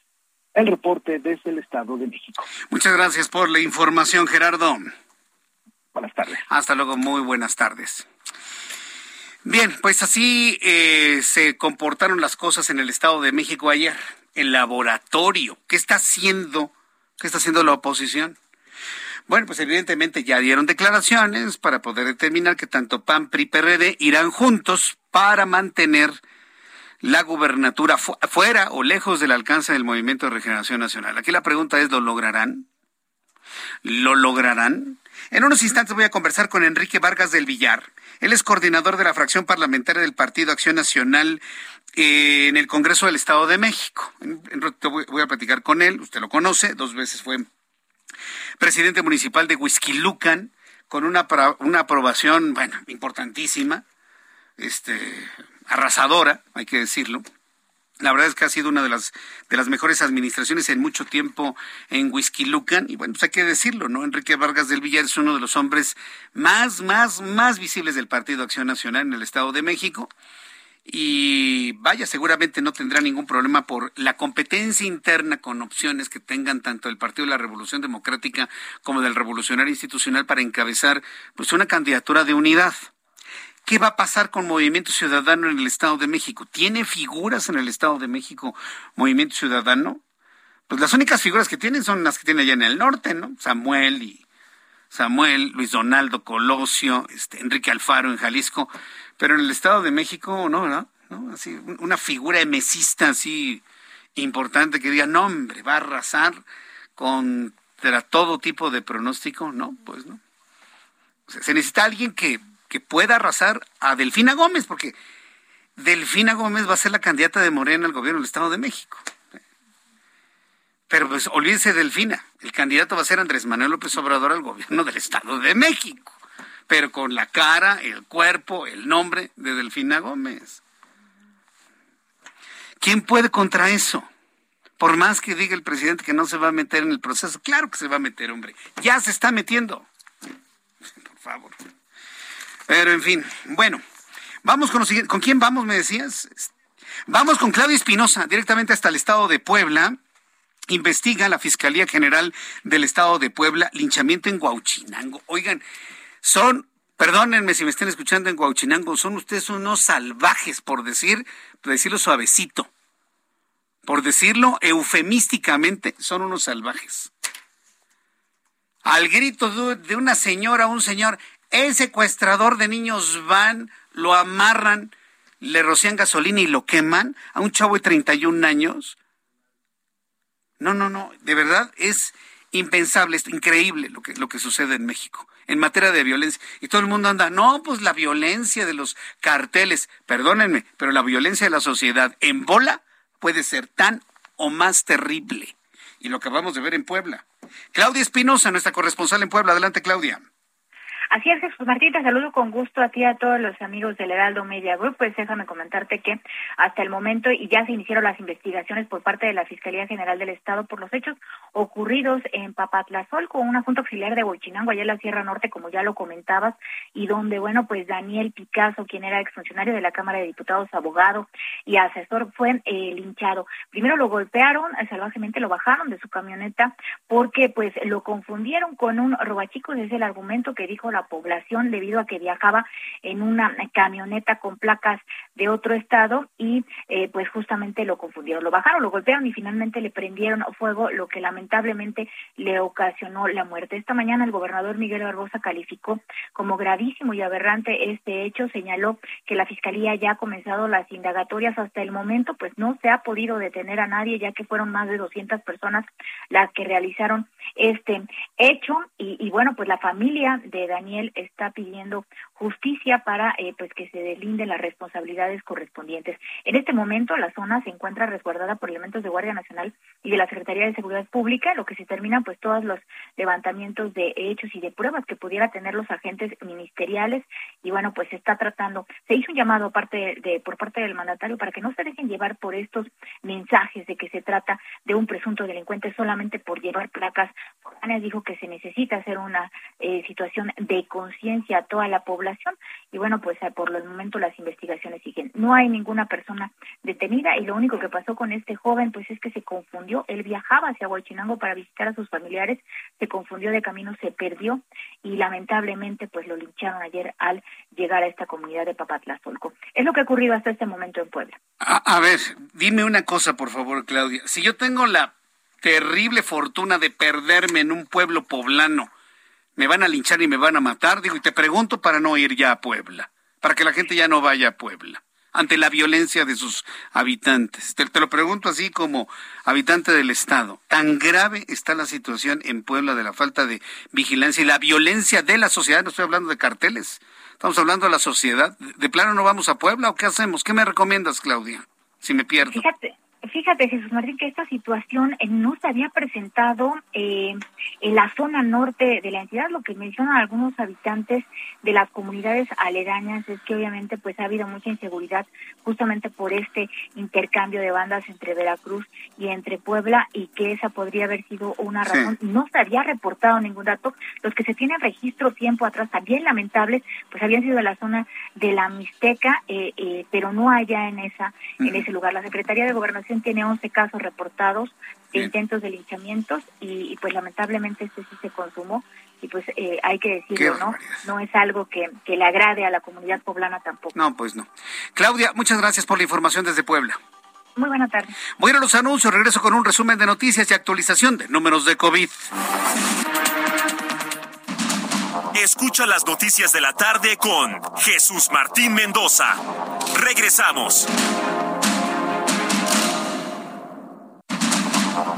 Speaker 12: El reporte desde el Estado de México.
Speaker 1: Muchas gracias por la información, Gerardo.
Speaker 12: Buenas tardes.
Speaker 1: Hasta luego, muy buenas tardes. Bien, pues así eh, se comportaron las cosas en el Estado de México ayer. El laboratorio, ¿qué está haciendo? ¿Qué está haciendo la oposición? Bueno, pues evidentemente ya dieron declaraciones para poder determinar que tanto PAN, PRI, PRD irán juntos para mantener la gubernatura fuera o lejos del alcance del Movimiento de Regeneración Nacional. Aquí la pregunta es, ¿lo lograrán? ¿Lo lograrán? En unos instantes voy a conversar con Enrique Vargas del Villar. Él es coordinador de la fracción parlamentaria del Partido Acción Nacional eh, en el Congreso del Estado de México. Voy a platicar con él, usted lo conoce, dos veces fue presidente municipal de Huizquilucan, con una, una aprobación, bueno, importantísima, este, arrasadora, hay que decirlo. La verdad es que ha sido una de las, de las mejores administraciones en mucho tiempo en Huizquilucan. Y bueno, pues hay que decirlo, ¿no? Enrique Vargas del Villar es uno de los hombres más, más, más visibles del Partido Acción Nacional en el Estado de México. Y vaya, seguramente no tendrá ningún problema por la competencia interna con opciones que tengan tanto el Partido de la Revolución Democrática como del Revolucionario Institucional para encabezar pues una candidatura de unidad. ¿Qué va a pasar con Movimiento Ciudadano en el Estado de México? ¿Tiene figuras en el Estado de México Movimiento Ciudadano? Pues las únicas figuras que tienen son las que tiene allá en el norte, ¿no? Samuel y Samuel, Luis Donaldo Colosio, este, Enrique Alfaro en Jalisco, pero en el Estado de México no, ¿no? Así, una figura emesista así importante que diga, no, hombre, va a arrasar contra todo tipo de pronóstico, no, pues no. se necesita alguien que que pueda arrasar a Delfina Gómez, porque Delfina Gómez va a ser la candidata de Morena al gobierno del Estado de México. Pero pues olvídense de Delfina, el candidato va a ser Andrés Manuel López Obrador al gobierno del Estado de México, pero con la cara, el cuerpo, el nombre de Delfina Gómez. ¿Quién puede contra eso? Por más que diga el presidente que no se va a meter en el proceso, claro que se va a meter, hombre. Ya se está metiendo. Por favor. Pero en fin, bueno, vamos con lo siguiente. ¿Con quién vamos, me decías? Vamos con Claudia Espinosa, directamente hasta el estado de Puebla. Investiga la Fiscalía General del Estado de Puebla linchamiento en Huauchinango. Oigan, son, perdónenme si me estén escuchando en Huauchinango, son ustedes unos salvajes, por decir, decirlo suavecito. Por decirlo eufemísticamente, son unos salvajes. Al grito de una señora, un señor, el secuestrador de niños van, lo amarran, le rocian gasolina y lo queman a un chavo de 31 años. No, no, no, de verdad es impensable, es increíble lo que, lo que sucede en México en materia de violencia. Y todo el mundo anda, no, pues la violencia de los carteles, perdónenme, pero la violencia de la sociedad en bola puede ser tan o más terrible. Y lo acabamos de ver en Puebla. Claudia Espinosa, nuestra corresponsal en Puebla. Adelante, Claudia.
Speaker 13: Así es, Jesús Martín, saludo con gusto a ti y a todos los amigos del Heraldo Media Group. Pues déjame comentarte que hasta el momento y ya se iniciaron las investigaciones por parte de la Fiscalía General del Estado por los hechos ocurridos en Papatlazol con una junta auxiliar de Huachinango, allá en la Sierra Norte, como ya lo comentabas, y donde, bueno, pues Daniel Picasso, quien era exfuncionario de la Cámara de Diputados, abogado y asesor, fue eh, linchado. Primero lo golpearon, eh, salvajemente lo bajaron de su camioneta porque pues lo confundieron con un robachico, ese es el argumento que dijo la población debido a que viajaba en una camioneta con placas de otro estado y eh, pues justamente lo confundieron, lo bajaron, lo golpearon y finalmente le prendieron fuego, lo que lamentablemente le ocasionó la muerte. Esta mañana el gobernador Miguel Barbosa calificó como gravísimo y aberrante este hecho, señaló que la fiscalía ya ha comenzado las indagatorias hasta el momento, pues no se ha podido detener a nadie ya que fueron más de 200 personas las que realizaron este hecho y, y bueno, pues la familia de Daniel Daniel está pidiendo justicia para eh, pues que se delinden las responsabilidades correspondientes. En este momento la zona se encuentra resguardada por elementos de Guardia Nacional y de la Secretaría de Seguridad Pública, lo que se terminan pues todos los levantamientos de hechos y de pruebas que pudiera tener los agentes ministeriales y bueno pues se está tratando. Se hizo un llamado parte de, por parte del mandatario para que no se dejen llevar por estos mensajes de que se trata de un presunto delincuente solamente por llevar placas. Dijo que se necesita hacer una eh, situación de conciencia a toda la población y bueno, pues eh, por el momento las investigaciones siguen. No hay ninguna persona detenida y lo único que pasó con este joven pues es que se confundió, él viajaba hacia Huachinango para visitar a sus familiares, se confundió de camino, se perdió y lamentablemente pues lo lincharon ayer al llegar a esta comunidad de Papatlazolco. Es lo que ha ocurrido hasta este momento en Puebla.
Speaker 1: A ver, dime una cosa por favor, Claudia. Si yo tengo la terrible fortuna de perderme en un pueblo poblano. Me van a linchar y me van a matar. Digo, y te pregunto para no ir ya a Puebla, para que la gente ya no vaya a Puebla ante la violencia de sus habitantes. Te, lo pregunto así como habitante del Estado. ¿Tan grave está la situación en Puebla de la falta de vigilancia y la violencia de la sociedad? No estoy hablando de carteles, estamos hablando de la sociedad. ¿De plano no vamos a Puebla o qué hacemos? ¿Qué me recomiendas, Claudia? Si me pierdo.
Speaker 13: Fíjate, Fíjate, Jesús Martín, que esta situación eh, no se había presentado eh, en la zona norte de la entidad. Lo que mencionan algunos habitantes de las comunidades aledañas es que obviamente pues ha habido mucha inseguridad justamente por este intercambio de bandas entre Veracruz y entre Puebla y que esa podría haber sido una razón. No se había reportado ningún dato. Los que se tienen registro tiempo atrás, también lamentables, pues habían sido de la zona de la Mixteca, eh, pero no allá en esa en ese lugar. La Secretaría de Gobernación tiene 11 casos reportados de intentos de linchamientos y, pues lamentablemente este sí se consumó y pues eh, hay que decirlo, ¿no? No es algo que, que le agrade a la comunidad poblana tampoco.
Speaker 1: No, pues no. Claudia, muchas gracias por la información desde Puebla.
Speaker 13: Muy buena tarde.
Speaker 1: Voy a los anuncios, regreso con un resumen de noticias y actualización de números de COVID.
Speaker 14: Escucha las noticias de la tarde con Jesús Martín Mendoza. Regresamos.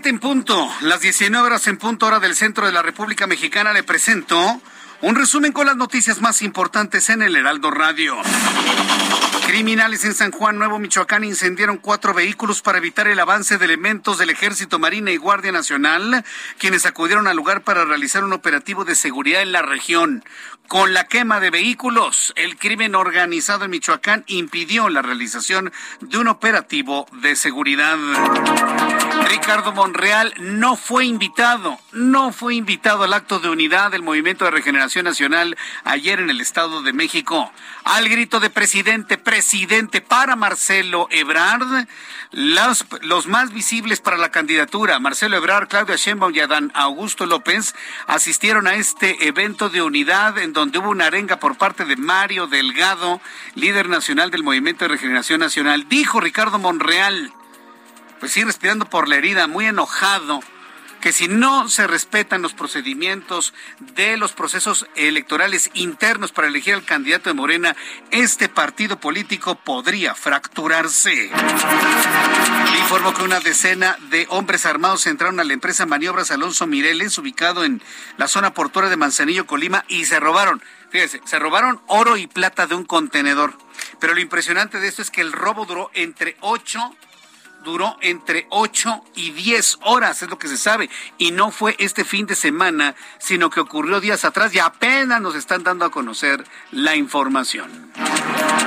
Speaker 1: 7 en punto, las 19 horas en punto hora del centro de la República Mexicana. Le presento un resumen con las noticias más importantes en el Heraldo Radio. Criminales en San Juan, Nuevo Michoacán, incendiaron cuatro vehículos para evitar el avance de elementos del Ejército, Marina y Guardia Nacional, quienes acudieron al lugar para realizar un operativo de seguridad en la región. Con la quema de vehículos, el crimen organizado en Michoacán impidió la realización de un operativo de seguridad. Ricardo Monreal no fue invitado, no fue invitado al acto de unidad del Movimiento de Regeneración Nacional ayer en el Estado de México. Al grito de presidente, presidente para Marcelo Ebrard, los, más visibles para la candidatura, Marcelo Ebrard, Claudia Sheinbaum y Adán Augusto López, asistieron a este evento de unidad en donde hubo una arenga por parte de Mario Delgado, líder nacional del Movimiento de Regeneración Nacional. Dijo Ricardo Monreal, pues sí, respirando por la herida, muy enojado que si no se respetan los procedimientos de los procesos electorales internos para elegir al candidato de Morena, este partido político podría fracturarse. Le informo que una decena de hombres armados entraron a la empresa Maniobras Alonso Mireles, ubicado en la zona portuaria de Manzanillo, Colima, y se robaron, fíjese, se robaron oro y plata de un contenedor. Pero lo impresionante de esto es que el robo duró entre ocho duró entre 8 y 10 horas, es lo que se sabe. Y no fue este fin de semana, sino que ocurrió días atrás y apenas nos están dando a conocer la información.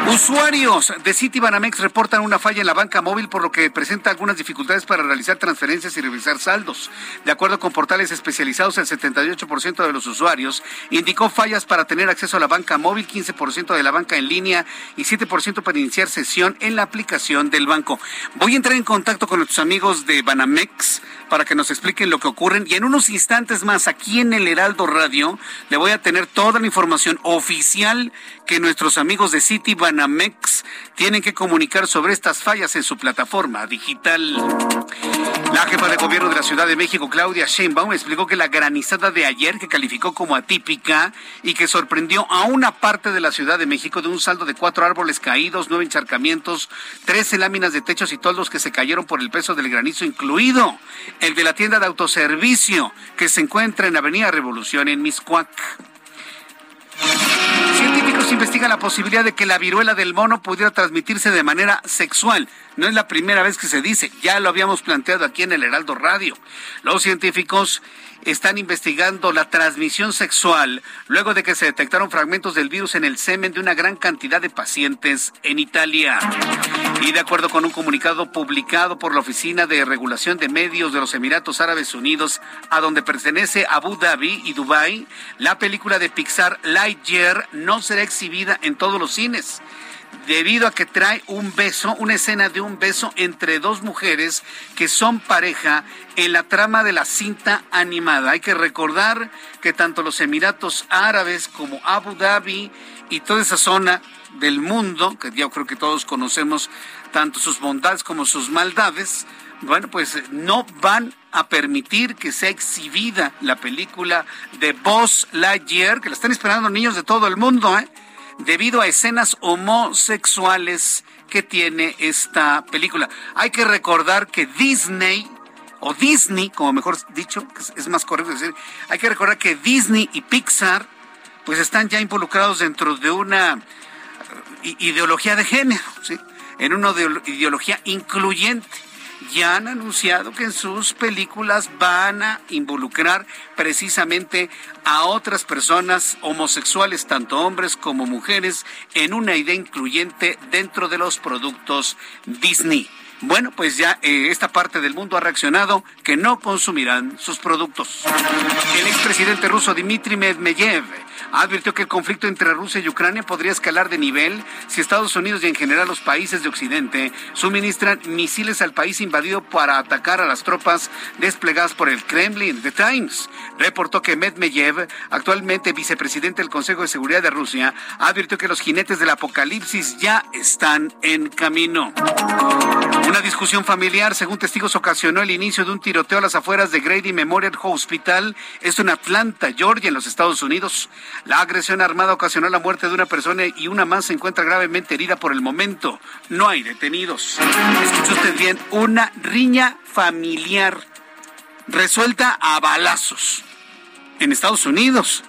Speaker 1: Usuarios de Citibanamex reportan una falla en la banca móvil, por lo que presenta algunas dificultades para realizar transferencias y revisar saldos. De acuerdo con portales especializados, el 78% de los usuarios indicó fallas para tener acceso a la banca móvil, 15% de la banca en línea y 7% para iniciar sesión en la aplicación del banco. Voy a entrar en contacto con nuestros amigos de Banamex para que nos expliquen lo que ocurren y en unos instantes más aquí en el Heraldo Radio le voy a tener toda la información oficial que nuestros amigos de City Banamex tienen que comunicar sobre estas fallas en su plataforma digital. La jefa de gobierno de la Ciudad de México, Claudia Sheinbaum, explicó que la granizada de ayer, que calificó como atípica y que sorprendió a una parte de la Ciudad de México de un saldo de cuatro árboles caídos, nueve encharcamientos, trece láminas de techos y toldos que se cayeron por el peso del granizo, incluido el de la tienda de autoservicio que se encuentra en Avenida Revolución en Miscuac. Investigan la posibilidad de que la viruela del mono pudiera transmitirse de manera sexual. No es la primera vez que se dice, ya lo habíamos planteado aquí en el Heraldo Radio. Los científicos están investigando la transmisión sexual luego de que se detectaron fragmentos del virus en el semen de una gran cantidad de pacientes en Italia. Y de acuerdo con un comunicado publicado por la Oficina de Regulación de Medios de los Emiratos Árabes Unidos, a donde pertenece Abu Dhabi y Dubai, la película de Pixar Lightyear no será exhibida en todos los cines debido a que trae un beso, una escena de un beso entre dos mujeres que son pareja en la trama de la cinta animada. Hay que recordar que tanto los Emiratos Árabes como Abu Dhabi y toda esa zona del mundo, que yo creo que todos conocemos tanto sus bondades como sus maldades, bueno, pues no van a permitir que sea exhibida la película de Buzz Lightyear, que la están esperando niños de todo el mundo, ¿eh? Debido a escenas homosexuales que tiene esta película. Hay que recordar que Disney, o Disney, como mejor dicho, es más correcto decir, hay que recordar que Disney y Pixar, pues están ya involucrados dentro de una eh, ideología de género, ¿sí? en una ideología incluyente ya han anunciado que en sus películas van a involucrar precisamente a otras personas homosexuales, tanto hombres como mujeres, en una idea incluyente dentro de los productos Disney. Bueno, pues ya eh, esta parte del mundo ha reaccionado que no consumirán sus productos. El expresidente ruso Dmitry Medvedev advirtió que el conflicto entre Rusia y Ucrania podría escalar de nivel si Estados Unidos y en general los países de Occidente suministran misiles al país invadido para atacar a las tropas desplegadas por el Kremlin. The Times reportó que Medvedev, actualmente vicepresidente del Consejo de Seguridad de Rusia, advirtió que los jinetes del apocalipsis ya están en camino. Una discusión familiar, según testigos, ocasionó el inicio de un tiroteo a las afueras de Grady Memorial Hospital, esto en Atlanta, Georgia, en los Estados Unidos. La agresión armada ocasionó la muerte de una persona y una más se encuentra gravemente herida por el momento. No hay detenidos. Escuchó usted bien, una riña familiar resuelta a balazos en Estados Unidos.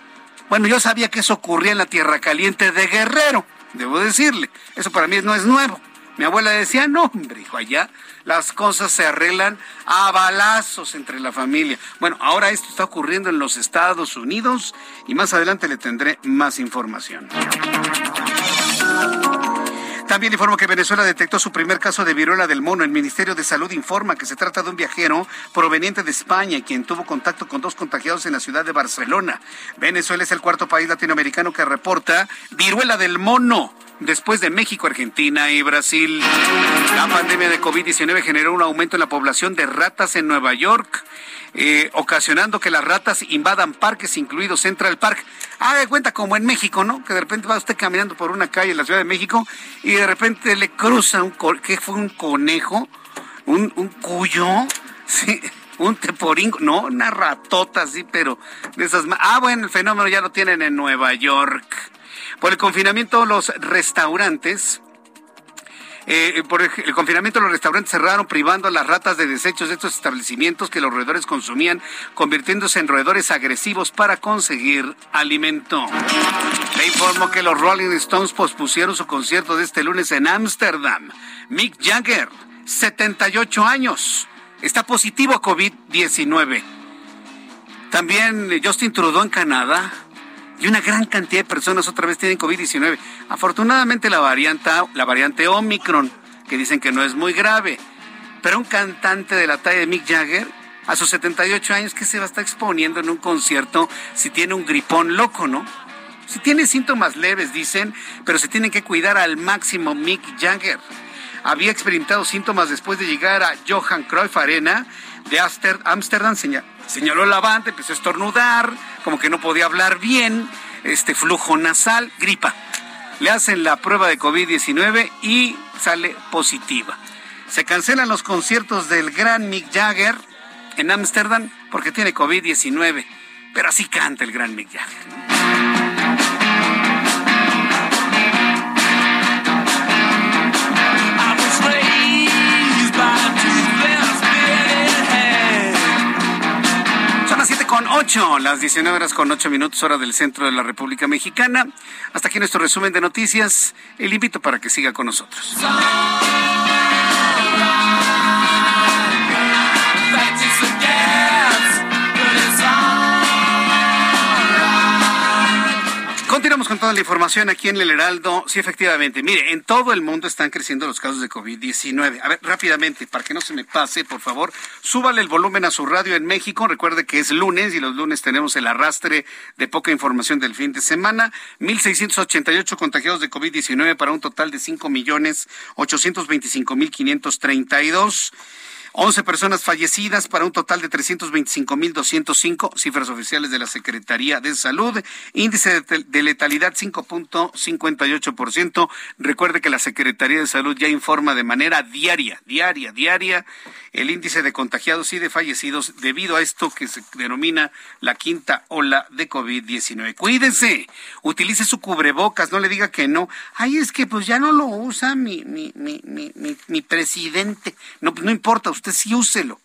Speaker 1: Bueno, yo sabía que eso ocurría en la Tierra Caliente de Guerrero, debo decirle. Eso para mí no es nuevo. Mi abuela decía, no, hombre, hijo, allá las cosas se arreglan a balazos entre la familia. Bueno, ahora esto está ocurriendo en los Estados Unidos y más adelante le tendré más información. También informo que Venezuela detectó su primer caso de viruela del mono. El Ministerio de Salud informa que se trata de un viajero proveniente de España, quien tuvo contacto con dos contagiados en la ciudad de Barcelona. Venezuela es el cuarto país latinoamericano que reporta viruela del mono después de México, Argentina y Brasil. La pandemia de COVID-19 generó un aumento en la población de ratas en Nueva York. Eh, ocasionando que las ratas invadan parques, incluidos Central Park. Haga de cuenta como en México, ¿no? Que de repente va usted caminando por una calle en la Ciudad de México y de repente le cruza un, ¿qué fue? Un conejo, un, un cuyo, <laughs> sí, un teporín, no, una ratota así, pero de esas... Ah, bueno, el fenómeno ya lo tienen en Nueva York. Por el confinamiento, los restaurantes eh, por el, confinamiento los restaurantes cerraron privando a las ratas de desechos de estos establecimientos que los roedores consumían, convirtiéndose en roedores agresivos para conseguir alimento. Le informo que los Rolling Stones pospusieron su concierto de este lunes en Ámsterdam. Mick Jagger, 78 años, está positivo a COVID-19. También Justin Trudeau en Canadá y una gran cantidad de personas otra vez tienen COVID-19. Afortunadamente la variante, la variante Omicron, que dicen que no es muy grave, pero un cantante de la talla de Mick Jagger, a sus 78 años, que se va a estar exponiendo en un concierto si tiene un gripón loco, ¿no? Si tiene síntomas leves, dicen, pero se tienen que cuidar al máximo Mick Jagger. Había experimentado síntomas después de llegar a Johan Cruyff Arena de Amsterdam, señaló la banda, empezó a estornudar, como que no podía hablar bien, este flujo nasal, gripa. Le hacen la prueba de COVID-19 y sale positiva. Se cancelan los conciertos del gran Mick Jagger en Ámsterdam porque tiene COVID-19. Pero así canta el gran Mick Jagger. 8, las 19 horas con 8 minutos, hora del centro de la República Mexicana. Hasta aquí nuestro resumen de noticias. El invito para que siga con nosotros. Toda la información aquí en el Heraldo. Sí, efectivamente. Mire, en todo el mundo están creciendo los casos de COVID-19. A ver, rápidamente, para que no se me pase, por favor, súbale el volumen a su radio en México. Recuerde que es lunes y los lunes tenemos el arrastre de poca información del fin de semana. 1.688 contagiados de COVID-19 para un total de 5.825.532. 11 personas fallecidas para un total de 325.205, cifras oficiales de la Secretaría de Salud. Índice de letalidad 5.58%. Recuerde que la Secretaría de Salud ya informa de manera diaria, diaria, diaria, el índice de contagiados y de fallecidos debido a esto que se denomina la quinta ola de COVID-19. Cuídense, utilice su cubrebocas, no le diga que no. Ay, es que pues ya no lo usa mi, mi, mi, mi, mi presidente. No, pues no importa, usted sí úselo.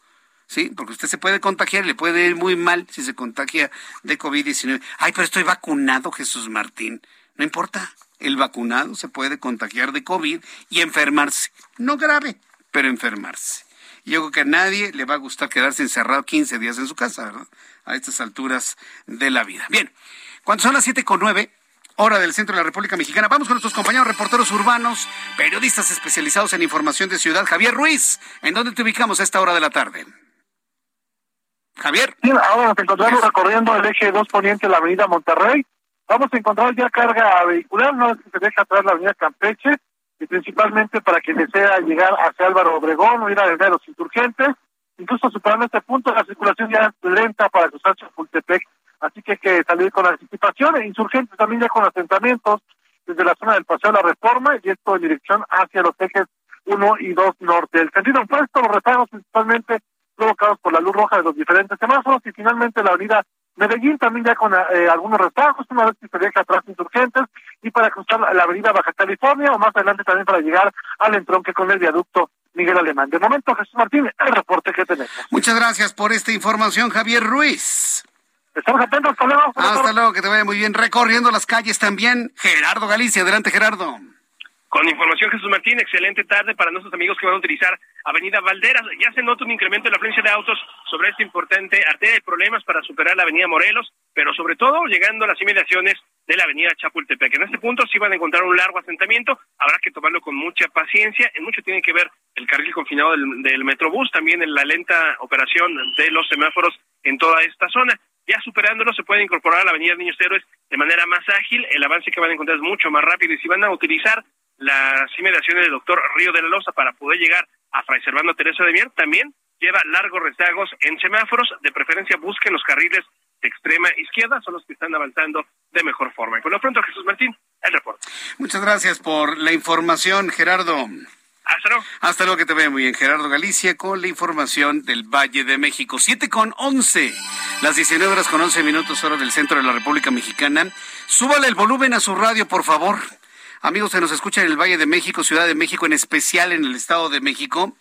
Speaker 1: ¿sí? Porque usted se puede contagiar, le puede ir muy mal si se contagia de COVID-19. Ay, pero estoy vacunado, Jesús Martín. No importa, el vacunado se puede contagiar de COVID y enfermarse. No grave, pero enfermarse. Yo creo que a nadie le va a gustar quedarse encerrado 15 días en su casa, ¿verdad? A estas alturas de la vida. Bien, cuando son las siete con nueve, hora del centro de la República Mexicana. Vamos con nuestros compañeros reporteros urbanos, periodistas especializados en información de ciudad. Javier Ruiz, ¿en dónde te ubicamos a esta hora de la tarde? Javier.
Speaker 2: Sí, ahora nos encontramos recorriendo el eje 2 poniente de la avenida Monterrey. Vamos a encontrar ya carga vehicular, no es que se deja atrás la avenida Campeche, y principalmente para quien desea llegar hacia Álvaro Obregón o ir a la de los insurgentes. Incluso superando este punto, la circulación ya es lenta para cruzar Chapultepec así que hay que salir con anticipación. E insurgentes también ya con asentamientos desde la zona del Paseo de la Reforma y esto en dirección hacia los ejes 1 y 2 norte. El sentido opuesto, los rezagos principalmente provocados por la luz roja de los diferentes semáforos y finalmente la avenida Medellín también ya con eh, algunos rezagos, una vez que se deja atrás insurgentes y para cruzar la avenida Baja California o más adelante también para llegar al entronque con el viaducto Miguel Alemán. De momento, Jesús Martínez, el reporte que tenemos.
Speaker 1: Muchas gracias por esta información, Javier Ruiz.
Speaker 2: Estamos atentos, hasta luego.
Speaker 1: Hasta luego, que te vaya muy bien. Recorriendo las calles también, Gerardo Galicia. Adelante, Gerardo.
Speaker 4: Con información, Jesús Martín, excelente tarde para nuestros amigos que van a utilizar Avenida Valderas. Ya se nota un incremento en la afluencia de autos sobre esta importante arteria de problemas para superar la Avenida Morelos, pero sobre todo llegando a las inmediaciones de la Avenida Chapultepec. En este punto sí van a encontrar un largo asentamiento, habrá que tomarlo con mucha paciencia. En mucho tiene que ver el carril confinado del, Metrobús, también en la lenta operación de los semáforos en toda esta zona. Ya superándolo se puede incorporar a la Avenida Niños Héroes de manera más ágil, el avance que van a encontrar es mucho más rápido y si van a utilizar las inmediaciones del doctor Río de la Loza para poder llegar a Fray Servando Teresa de Mier, también lleva largos rezagos en semáforos, de preferencia busquen los carriles de extrema izquierda, son los que están avanzando de mejor forma. Y por lo pronto, Jesús Martín, el reporte.
Speaker 1: Muchas gracias por la información, Gerardo.
Speaker 4: Hasta luego.
Speaker 1: Hasta luego, que te vea muy bien. Gerardo Galicia con la información del Valle de México. Siete con once. Las 19 horas con 11 minutos, hora del centro de la República Mexicana. Súbale el volumen a su radio, por favor. Amigos que nos escuchan en el Valle de México, Ciudad de México, en especial en el Estado de México.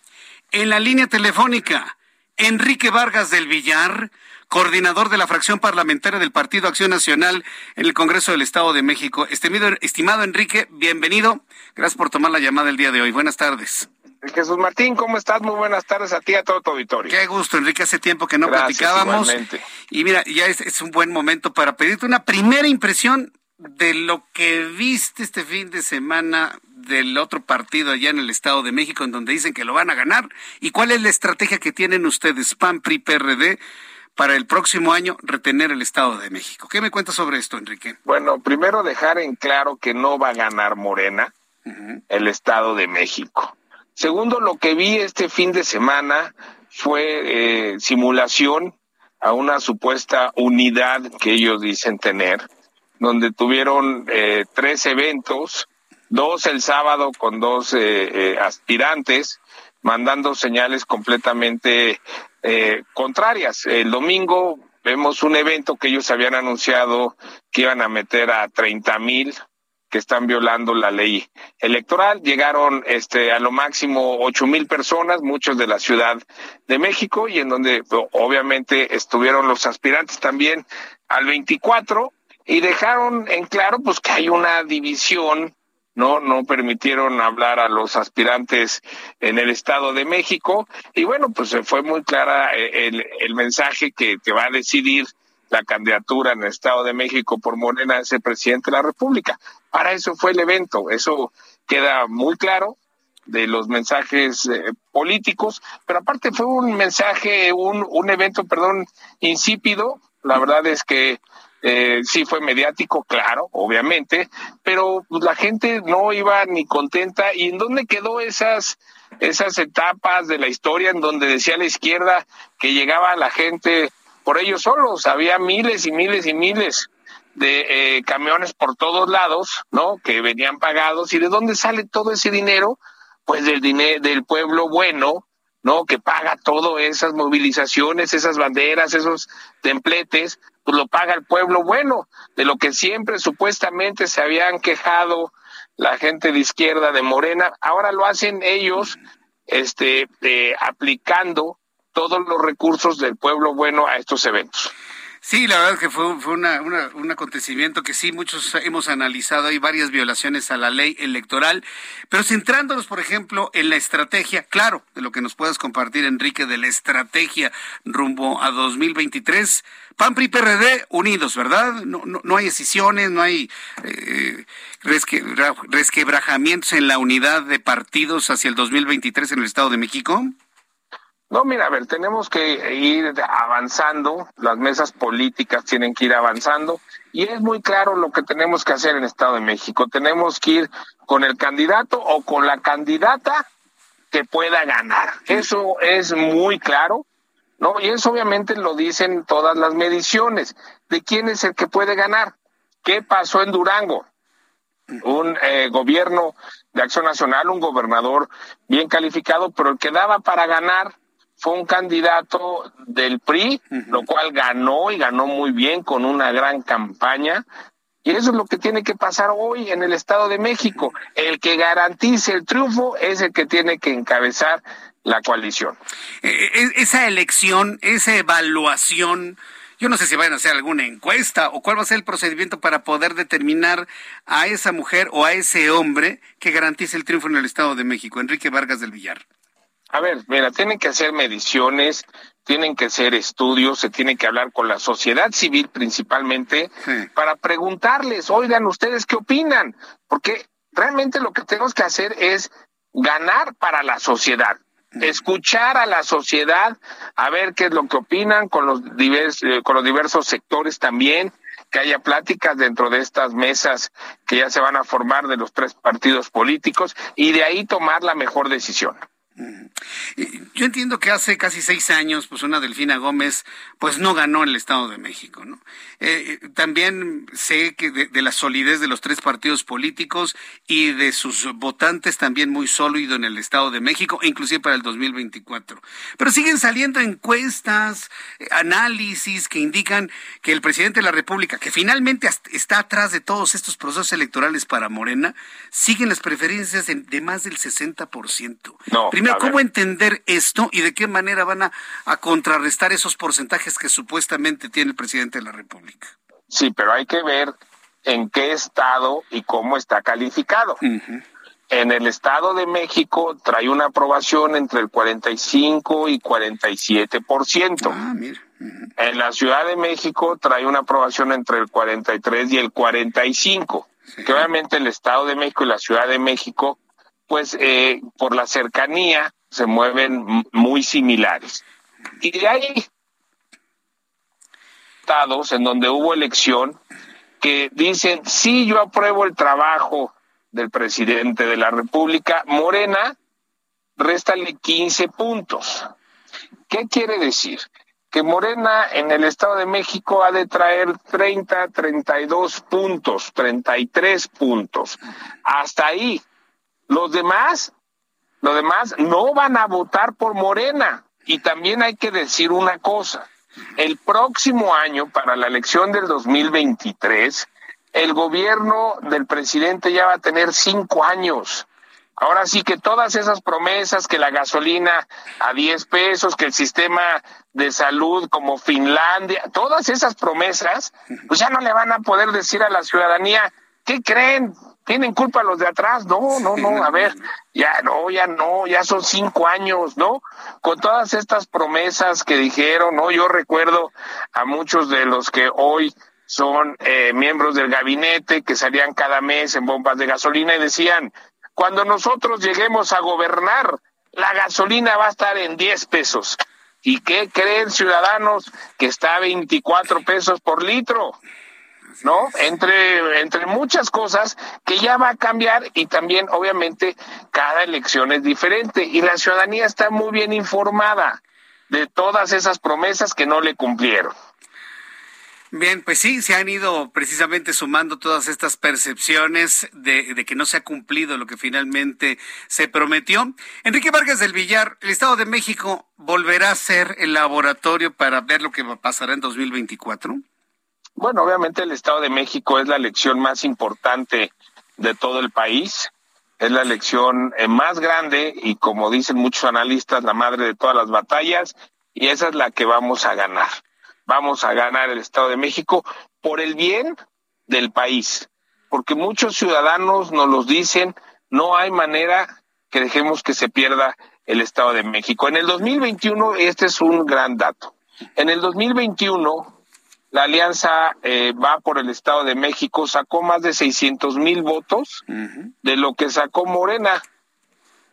Speaker 1: En la línea telefónica, Enrique Vargas del Villar, coordinador de la fracción parlamentaria del Partido Acción Nacional en el Congreso del Estado de México. Estimado, estimado Enrique, bienvenido. Gracias por tomar la llamada el día de hoy. Buenas tardes.
Speaker 15: Jesús Martín, ¿cómo estás? Muy buenas tardes a ti y a todo tu auditorio.
Speaker 1: Qué gusto, Enrique. Hace tiempo que no
Speaker 15: Gracias,
Speaker 1: platicábamos.
Speaker 15: igualmente.
Speaker 1: Y mira, ya es, es un buen momento para pedirte una primera impresión de lo que viste este fin de semana del otro partido allá en el Estado de México, en donde dicen que lo van a ganar. ¿Y cuál es la estrategia que tienen ustedes, PAN, PRI, PRD, para el próximo año retener el Estado de México? ¿Qué me cuentas sobre esto, Enrique?
Speaker 15: Bueno, primero dejar en claro que no va a ganar Morena el Estado de México. Segundo, lo que vi este fin de semana fue eh, simulación a una supuesta unidad que ellos dicen tener, donde tuvieron eh, tres eventos, dos el sábado con dos eh, eh, aspirantes, mandando señales completamente eh, contrarias. El domingo vemos un evento que ellos habían anunciado que iban a meter a 30 mil que están violando la ley electoral. Llegaron este a lo máximo ocho mil personas, muchos de la Ciudad de México, y en donde obviamente estuvieron los aspirantes también al 24 y dejaron en claro pues que hay una división no no permitieron hablar a los aspirantes en el Estado de México y bueno pues fue muy clara eh, el, el mensaje que, que va a decidir la candidatura en el Estado de México por Morena a ser presidente de la República. Para eso fue el evento, eso queda muy claro de los mensajes eh, políticos, pero aparte fue un mensaje, un, un evento, perdón, insípido. La verdad es que eh, sí fue mediático, claro, obviamente, pero la gente no iba ni contenta. ¿Y en dónde quedó esas, esas etapas de la historia en donde decía la izquierda que llegaba la gente por ellos solos? Había miles y miles y miles de eh, camiones por todos lados, ¿no? Que venían pagados. ¿Y de dónde sale todo ese dinero? Pues del dinero del pueblo bueno, ¿no? Que paga todas esas movilizaciones, esas banderas, esos templetes, pues lo paga el pueblo bueno, de lo que siempre supuestamente se habían quejado la gente de izquierda de Morena, ahora lo hacen ellos, este, eh, aplicando todos los recursos del pueblo bueno a estos eventos.
Speaker 1: Sí, la verdad que fue, fue una, un acontecimiento que sí, muchos hemos analizado. Hay varias violaciones a la ley electoral, pero centrándonos, por ejemplo, en la estrategia, claro, de lo que nos puedas compartir, Enrique, de la estrategia rumbo a 2023. PAN, PRI, PRD unidos, ¿verdad? No, no, no hay decisiones, no hay eh, resquebrajamientos en la unidad de partidos hacia el 2023 en el Estado de México.
Speaker 15: No, mira, a ver, tenemos que ir avanzando, las mesas políticas tienen que ir avanzando y es muy claro lo que tenemos que hacer en Estado de México. Tenemos que ir con el candidato o con la candidata que pueda ganar. Eso es muy claro, ¿no? Y eso obviamente lo dicen todas las mediciones. ¿De quién es el que puede ganar? ¿Qué pasó en Durango? Un eh, gobierno de acción nacional, un gobernador bien calificado, pero el que daba para ganar fue un candidato del PRI, lo cual ganó y ganó muy bien con una gran campaña. Y eso es lo que tiene que pasar hoy en el Estado de México. El que garantice el triunfo es el que tiene que encabezar la coalición.
Speaker 1: Eh, eh, esa elección, esa evaluación, yo no sé si van a hacer alguna encuesta o cuál va a ser el procedimiento para poder determinar a esa mujer o a ese hombre que garantice el triunfo en el Estado de México, Enrique Vargas del Villar.
Speaker 15: A ver, mira, tienen que hacer mediciones, tienen que hacer estudios, se tiene que hablar con la sociedad civil principalmente para preguntarles, oigan, ¿ustedes qué opinan? Porque realmente lo que tenemos que hacer es ganar para la sociedad, escuchar a la sociedad, a ver qué es lo que opinan con los, diversos, eh, con los diversos sectores también, que haya pláticas dentro de estas mesas que ya se van a formar de los tres partidos políticos y de ahí tomar la mejor decisión.
Speaker 1: Yo entiendo que hace casi seis años, pues una Delfina Gómez, pues no ganó en el Estado de México, ¿no? Eh, también sé que de, la solidez de los tres partidos políticos y de sus votantes también muy sólido en el Estado de México, inclusive para el 2024. Pero siguen saliendo encuestas, eh, análisis que indican que el presidente de la República, que finalmente está atrás de todos estos procesos electorales para Morena, siguen las preferencias de, más del 60%.
Speaker 15: No.
Speaker 1: Primero, ¿cómo entender esto y de qué manera van a, contrarrestar esos porcentajes que supuestamente tiene el presidente de la República?
Speaker 15: Sí, pero hay que ver en qué estado y cómo está calificado. En el Estado de México trae una aprobación entre el 45 y 47%. Ah, mira. En la Ciudad de México trae una aprobación entre el 43 y el 45. Que obviamente el Estado de México y la Ciudad de México pues eh, por la cercanía se mueven muy similares. Y de ahí estados en donde hubo elección que dicen, sí, yo apruebo el trabajo del presidente de la República, Morena, réstale 15 puntos. ¿Qué quiere decir? Que Morena en el Estado de México ha de traer 30, 32 puntos, 33 puntos. Hasta ahí. Los demás, los demás no van a votar por Morena. Y también hay que decir una cosa. El próximo año, para la elección del 2023, el gobierno del presidente ya va a tener cinco años. Ahora sí que todas esas promesas, que la gasolina a 10 pesos, que el sistema de salud como Finlandia, todas esas promesas, pues ya no le van a poder decir a la ciudadanía, ¿qué creen? Tienen culpa los de atrás, no, no, no, a ver, ya no, ya no, ya son cinco años, ¿no? Con todas estas promesas que dijeron, ¿no? Yo recuerdo a muchos de los que hoy son eh, miembros del gabinete que salían cada mes en bombas de gasolina y decían, cuando nosotros lleguemos a gobernar, la gasolina va a estar en 10 pesos. ¿Y qué creen ciudadanos que está a 24 pesos por litro? ¿No? Entre, entre muchas cosas que ya va a cambiar y también, obviamente, cada elección es diferente y la ciudadanía está muy bien informada de todas esas promesas que no le cumplieron.
Speaker 1: Bien, pues sí, se han ido precisamente sumando todas estas percepciones de, de, que no se ha cumplido lo que finalmente se prometió. Enrique Vargas del Villar, el Estado de México volverá a ser el laboratorio para ver lo que pasará en 2024.
Speaker 15: Bueno, obviamente el Estado de México es la elección más importante de todo el país, es la elección eh, más grande y como dicen muchos analistas, la madre de todas las batallas y esa es la que vamos a ganar. Vamos a ganar el Estado de México por el bien del país, porque muchos ciudadanos nos los dicen, no hay manera que dejemos que se pierda el Estado de México. En el 2021, este es un gran dato. En el 2021, la alianza eh, va por el Estado de México, sacó más de 600 mil votos de lo que sacó Morena.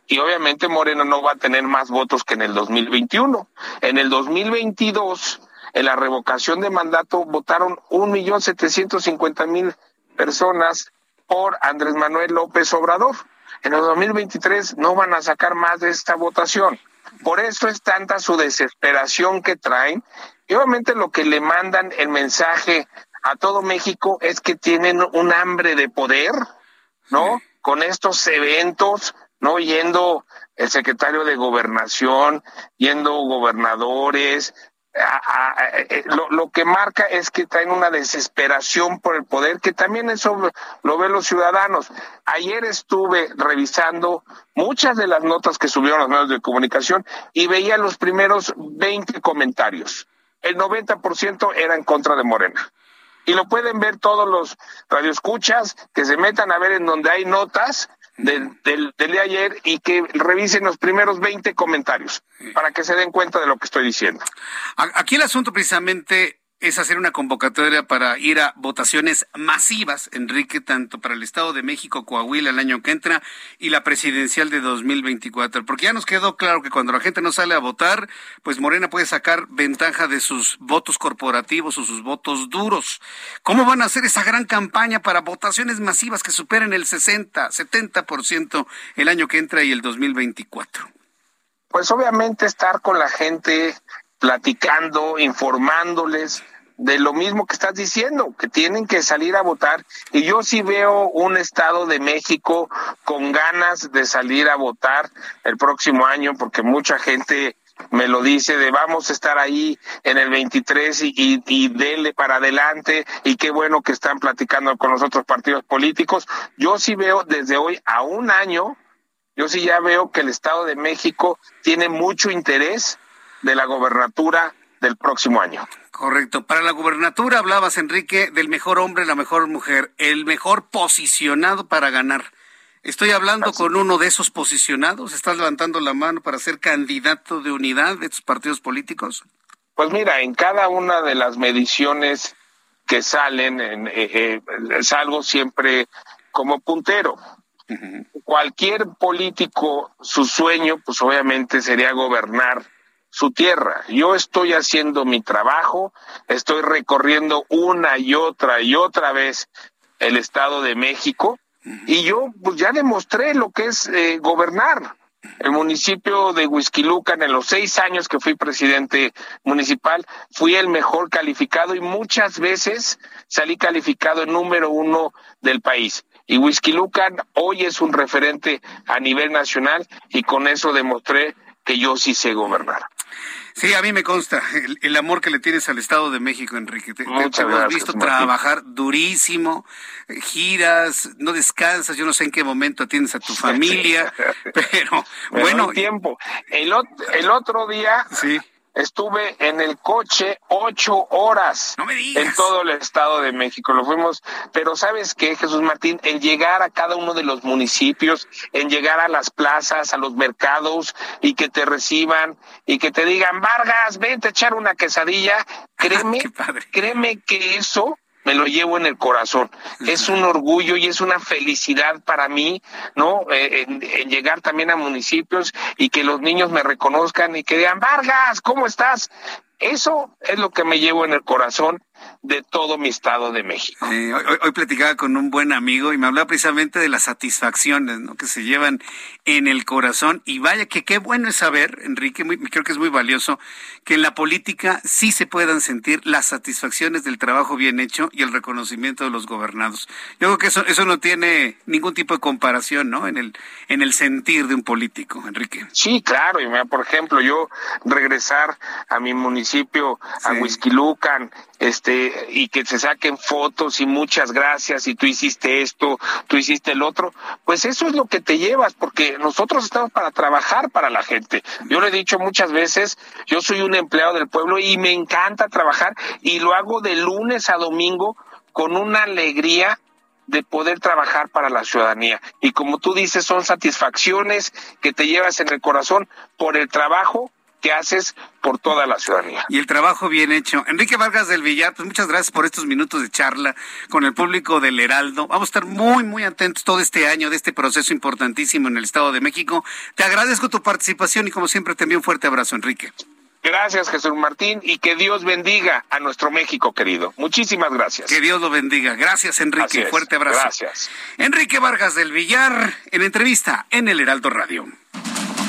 Speaker 15: Y obviamente Morena no va a tener más votos que en el 2021. En el 2022, en la revocación de mandato, votaron un millón setecientos cincuenta mil personas por Andrés Manuel López Obrador. En el 2023 no van a sacar más de esta votación. Por eso es tanta su desesperación que traen y obviamente lo que le mandan el mensaje a todo México es que tienen un hambre de poder, ¿no? Con estos eventos, ¿no? Yendo el secretario de gobernación, yendo gobernadores, eh, lo, lo, que marca es que traen una desesperación por el poder, que también eso lo ven los ciudadanos. Ayer estuve revisando muchas de las notas que subieron los medios de comunicación y veía los primeros 20 comentarios el 90% era en contra de Morena. Y lo pueden ver todos los radioescuchas que se metan a ver en donde hay notas del, del, del de ayer y que revisen los primeros 20 comentarios para que se den cuenta de lo que estoy diciendo.
Speaker 1: Aquí el asunto precisamente es hacer una convocatoria para ir a votaciones masivas, Enrique, tanto para el Estado de México, Coahuila el año que entra y la presidencial de 2024. Porque ya nos quedó claro que cuando la gente no sale a votar, pues Morena puede sacar ventaja de sus votos corporativos o sus votos duros. ¿Cómo van a hacer esa gran campaña para votaciones masivas que superen el 60, 70% el año que entra y el 2024?
Speaker 15: Pues obviamente estar con la gente platicando, informándoles de lo mismo que estás diciendo, que tienen que salir a votar. Y yo sí veo un Estado de México con ganas de salir a votar el próximo año, porque mucha gente me lo dice de vamos a estar ahí en el 23 y, y, y dele para adelante y qué bueno que están platicando con los otros partidos políticos. Yo sí veo desde hoy a un año, yo sí ya veo que el Estado de México tiene mucho interés de la gobernatura del próximo año.
Speaker 1: Correcto. Para la gubernatura hablabas, Enrique, del mejor hombre, la mejor mujer, el mejor posicionado para ganar. Estoy hablando con uno de esos posicionados. ¿Estás levantando la mano para ser candidato de unidad de estos partidos políticos?
Speaker 15: Pues mira, en cada una de las mediciones que salen, en, eh, eh, salgo siempre como puntero. Uh -huh. Cualquier político, su sueño, pues obviamente sería gobernar su tierra. Yo estoy haciendo mi trabajo, estoy recorriendo una y otra y otra vez el Estado de México y yo pues ya demostré lo que es eh, gobernar. El municipio de Huizquilucan, en los seis años que fui presidente municipal, fui el mejor calificado y muchas veces salí calificado número uno del país. Y Huizquilucan hoy es un referente a nivel nacional y con eso demostré que yo sí sé gobernar.
Speaker 1: Sí, a mí me consta el, el, amor que le tienes al Estado de México, Enrique. Te, te, te hemos visto trabajar durísimo, giras, no descansas, yo no sé en qué momento atiendes a tu familia, <laughs> pero bueno.
Speaker 15: tiempo. El, el otro día,
Speaker 1: sí.
Speaker 15: Estuve en el coche ocho horas en todo el estado de México. Lo fuimos, pero ¿sabes qué, Jesús Martín? En llegar a cada uno de los municipios, en llegar a las plazas, a los mercados y que te reciban y que te digan, Vargas, vente a echar una quesadilla, <laughs> créeme, créeme que eso me lo llevo en el corazón. Es un orgullo y es una felicidad para mí, ¿no? Eh, en, llegar también a municipios y que los niños me reconozcan y que digan, Vargas, ¿cómo estás? Eso es lo que me llevo en el corazón de todo mi estado de México.
Speaker 1: hoy, hoy, platicaba con un buen amigo y me hablaba precisamente de las satisfacciones ¿no? que se llevan en el corazón. Y vaya que qué bueno es saber, Enrique, muy, creo que es muy valioso, que en la política sí se puedan sentir las satisfacciones del trabajo bien hecho y el reconocimiento de los gobernados. Yo creo que eso, eso no tiene ningún tipo de comparación ¿no? en, el, en el sentir de un político, Enrique.
Speaker 15: Sí, claro. Y por ejemplo, yo regresar a mi municipio, a Huizquilucan, este, y que se saquen fotos y muchas gracias y tú hiciste esto, tú hiciste el otro, pues eso es lo que te llevas, porque nosotros estamos para trabajar para la gente. Yo le he dicho muchas veces, yo soy un empleado del pueblo y me encanta trabajar y lo hago de lunes a domingo con una alegría de poder trabajar para la ciudadanía. Y como tú dices, son satisfacciones que te llevas en el corazón por el trabajo que haces por toda la ciudadanía.
Speaker 1: Y el trabajo bien hecho. Enrique Vargas del Villar, pues muchas gracias por estos minutos de charla con el público del Heraldo. Vamos a estar muy, muy atentos todo este año de este proceso importantísimo en el Estado de México. Te agradezco tu participación y como siempre te envío un fuerte abrazo, Enrique.
Speaker 15: Gracias, Jesús Martín, y que Dios bendiga a nuestro México querido. Muchísimas gracias.
Speaker 1: Que Dios lo bendiga. Gracias, Enrique. Fuerte abrazo.
Speaker 15: Gracias.
Speaker 1: Enrique Vargas del Villar, en entrevista en el Heraldo Radio.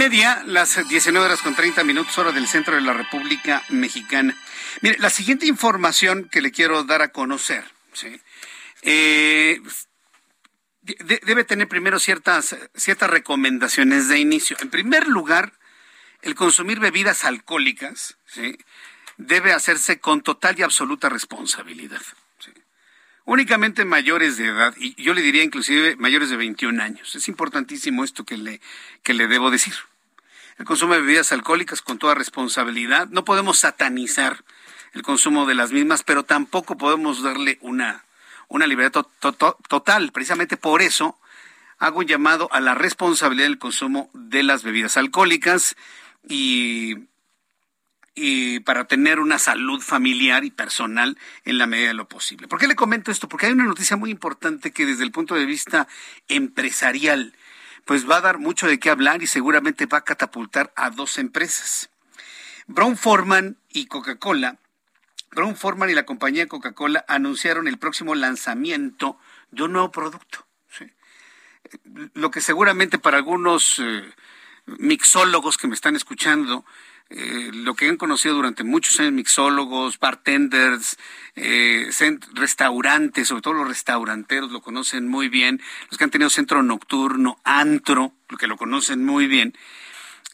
Speaker 1: Media, las 19 horas con 30 minutos, hora del centro de la República Mexicana. Mire, la siguiente información que le quiero dar a conocer, ¿sí? Eh, debe tener primero ciertas, ciertas recomendaciones de inicio. En primer lugar, el consumir bebidas alcohólicas ¿sí? debe hacerse con total y absoluta responsabilidad únicamente mayores de edad, y yo le diría inclusive mayores de 21 años. Es importantísimo esto que le, que le debo decir. El consumo de bebidas alcohólicas con toda responsabilidad. No podemos satanizar el consumo de las mismas, pero tampoco podemos darle una, una libertad total. Precisamente por eso hago un llamado a la responsabilidad del consumo de las bebidas alcohólicas y y para tener una salud familiar y personal en la medida de lo posible. ¿Por qué le comento esto? Porque hay una noticia muy importante que desde el punto de vista empresarial, pues va a dar mucho de qué hablar y seguramente va a catapultar a dos empresas. Brown Forman y Coca-Cola. Brown Forman y la compañía Coca-Cola anunciaron el próximo lanzamiento de un nuevo producto. Lo que seguramente para algunos eh, mixólogos que me están escuchando eh, lo que han conocido durante muchos años mixólogos, bartenders, eh, restaurantes, sobre todo los restauranteros lo conocen muy bien, los que han tenido centro nocturno, antro, lo que lo conocen muy bien,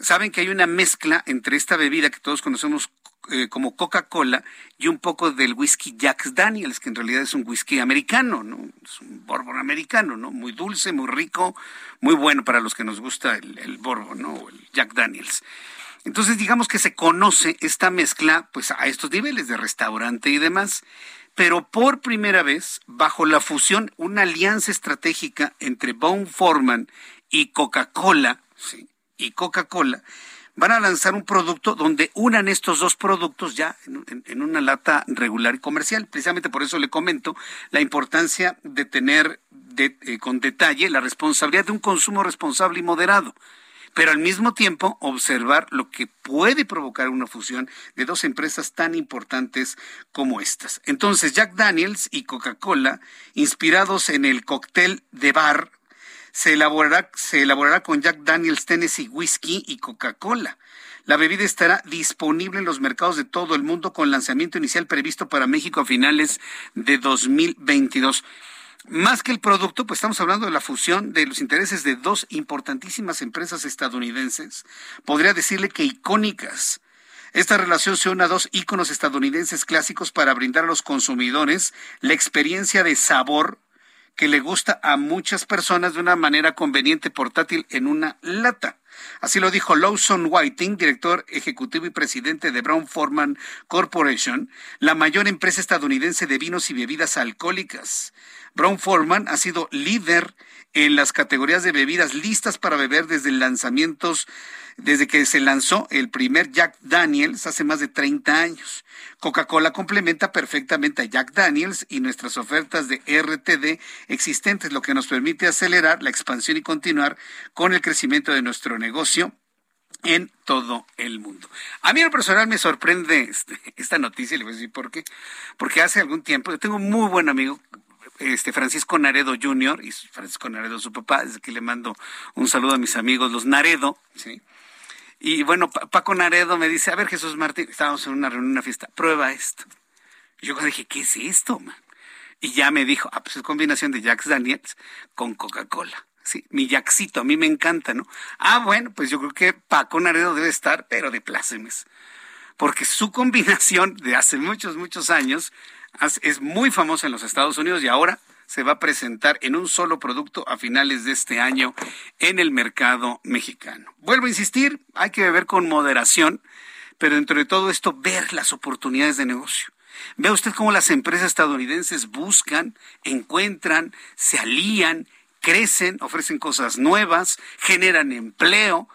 Speaker 1: saben que hay una mezcla entre esta bebida que todos conocemos eh, como Coca-Cola y un poco del whisky Jack Daniels, que en realidad es un whisky americano, ¿no? Es un bourbon americano, ¿no? Muy dulce, muy rico, muy bueno para los que nos gusta el, el bourbon, ¿no? El Jack Daniels. Entonces, digamos que se conoce esta mezcla, pues a estos niveles de restaurante y demás, pero por primera vez, bajo la fusión, una alianza estratégica entre Bone Forman y Coca-Cola, y Coca-Cola, van a lanzar un producto donde unan estos dos productos ya en, una lata regular y comercial. Precisamente por eso le comento la importancia de tener eh, con detalle la responsabilidad de un consumo responsable y moderado pero al mismo tiempo observar lo que puede provocar una fusión de dos empresas tan importantes como estas. Entonces, Jack Daniels y Coca-Cola, inspirados en el cóctel de bar, se elaborará, se elaborará con Jack Daniels Tennessee Whiskey y Coca-Cola. La bebida estará disponible en los mercados de todo el mundo con lanzamiento inicial previsto para México a finales de 2022. Más que el producto, pues estamos hablando de la fusión de los intereses de dos importantísimas empresas estadounidenses, podría decirle que icónicas. Esta relación se une a dos íconos estadounidenses clásicos para brindar a los consumidores la experiencia de sabor que le gusta a muchas personas de una manera conveniente portátil en una lata. Así lo dijo Lawson Whiting, director ejecutivo y presidente de Brown Forman Corporation, la mayor empresa estadounidense de vinos y bebidas alcohólicas. Brown Forman ha sido líder en las categorías de bebidas listas para beber desde lanzamientos, desde que se lanzó el primer Jack Daniels hace más de 30 años. Coca-Cola complementa perfectamente a Jack Daniels y nuestras ofertas de RTD existentes, lo que nos permite acelerar la expansión y continuar con el crecimiento de nuestro negocio en todo el mundo. A mí en lo personal me sorprende este, esta noticia, le voy a decir por qué. Porque hace algún tiempo, yo tengo un muy buen amigo, este Francisco Naredo Jr., y Francisco Naredo su papá, desde que le mando un saludo a mis amigos, los Naredo, ¿sí? Y bueno, Paco Naredo me dice, a ver Jesús Martín, estábamos en una reunión, una fiesta, prueba esto. Y yo dije, ¿qué es esto, man? Y ya me dijo, ah, pues es combinación de Jacks Daniels con Coca-Cola. Sí, mi Jacksito, a mí me encanta, ¿no? Ah, bueno, pues yo creo que Paco Naredo debe estar, pero de plácemes. Porque su combinación de hace muchos, muchos años es muy famosa en los Estados Unidos y ahora se va a presentar en un solo producto a finales de este año en el mercado mexicano. Vuelvo a insistir, hay que beber con moderación, pero dentro de todo esto ver las oportunidades de negocio. Vea usted cómo las empresas estadounidenses buscan, encuentran, se alían, crecen, ofrecen cosas nuevas, generan empleo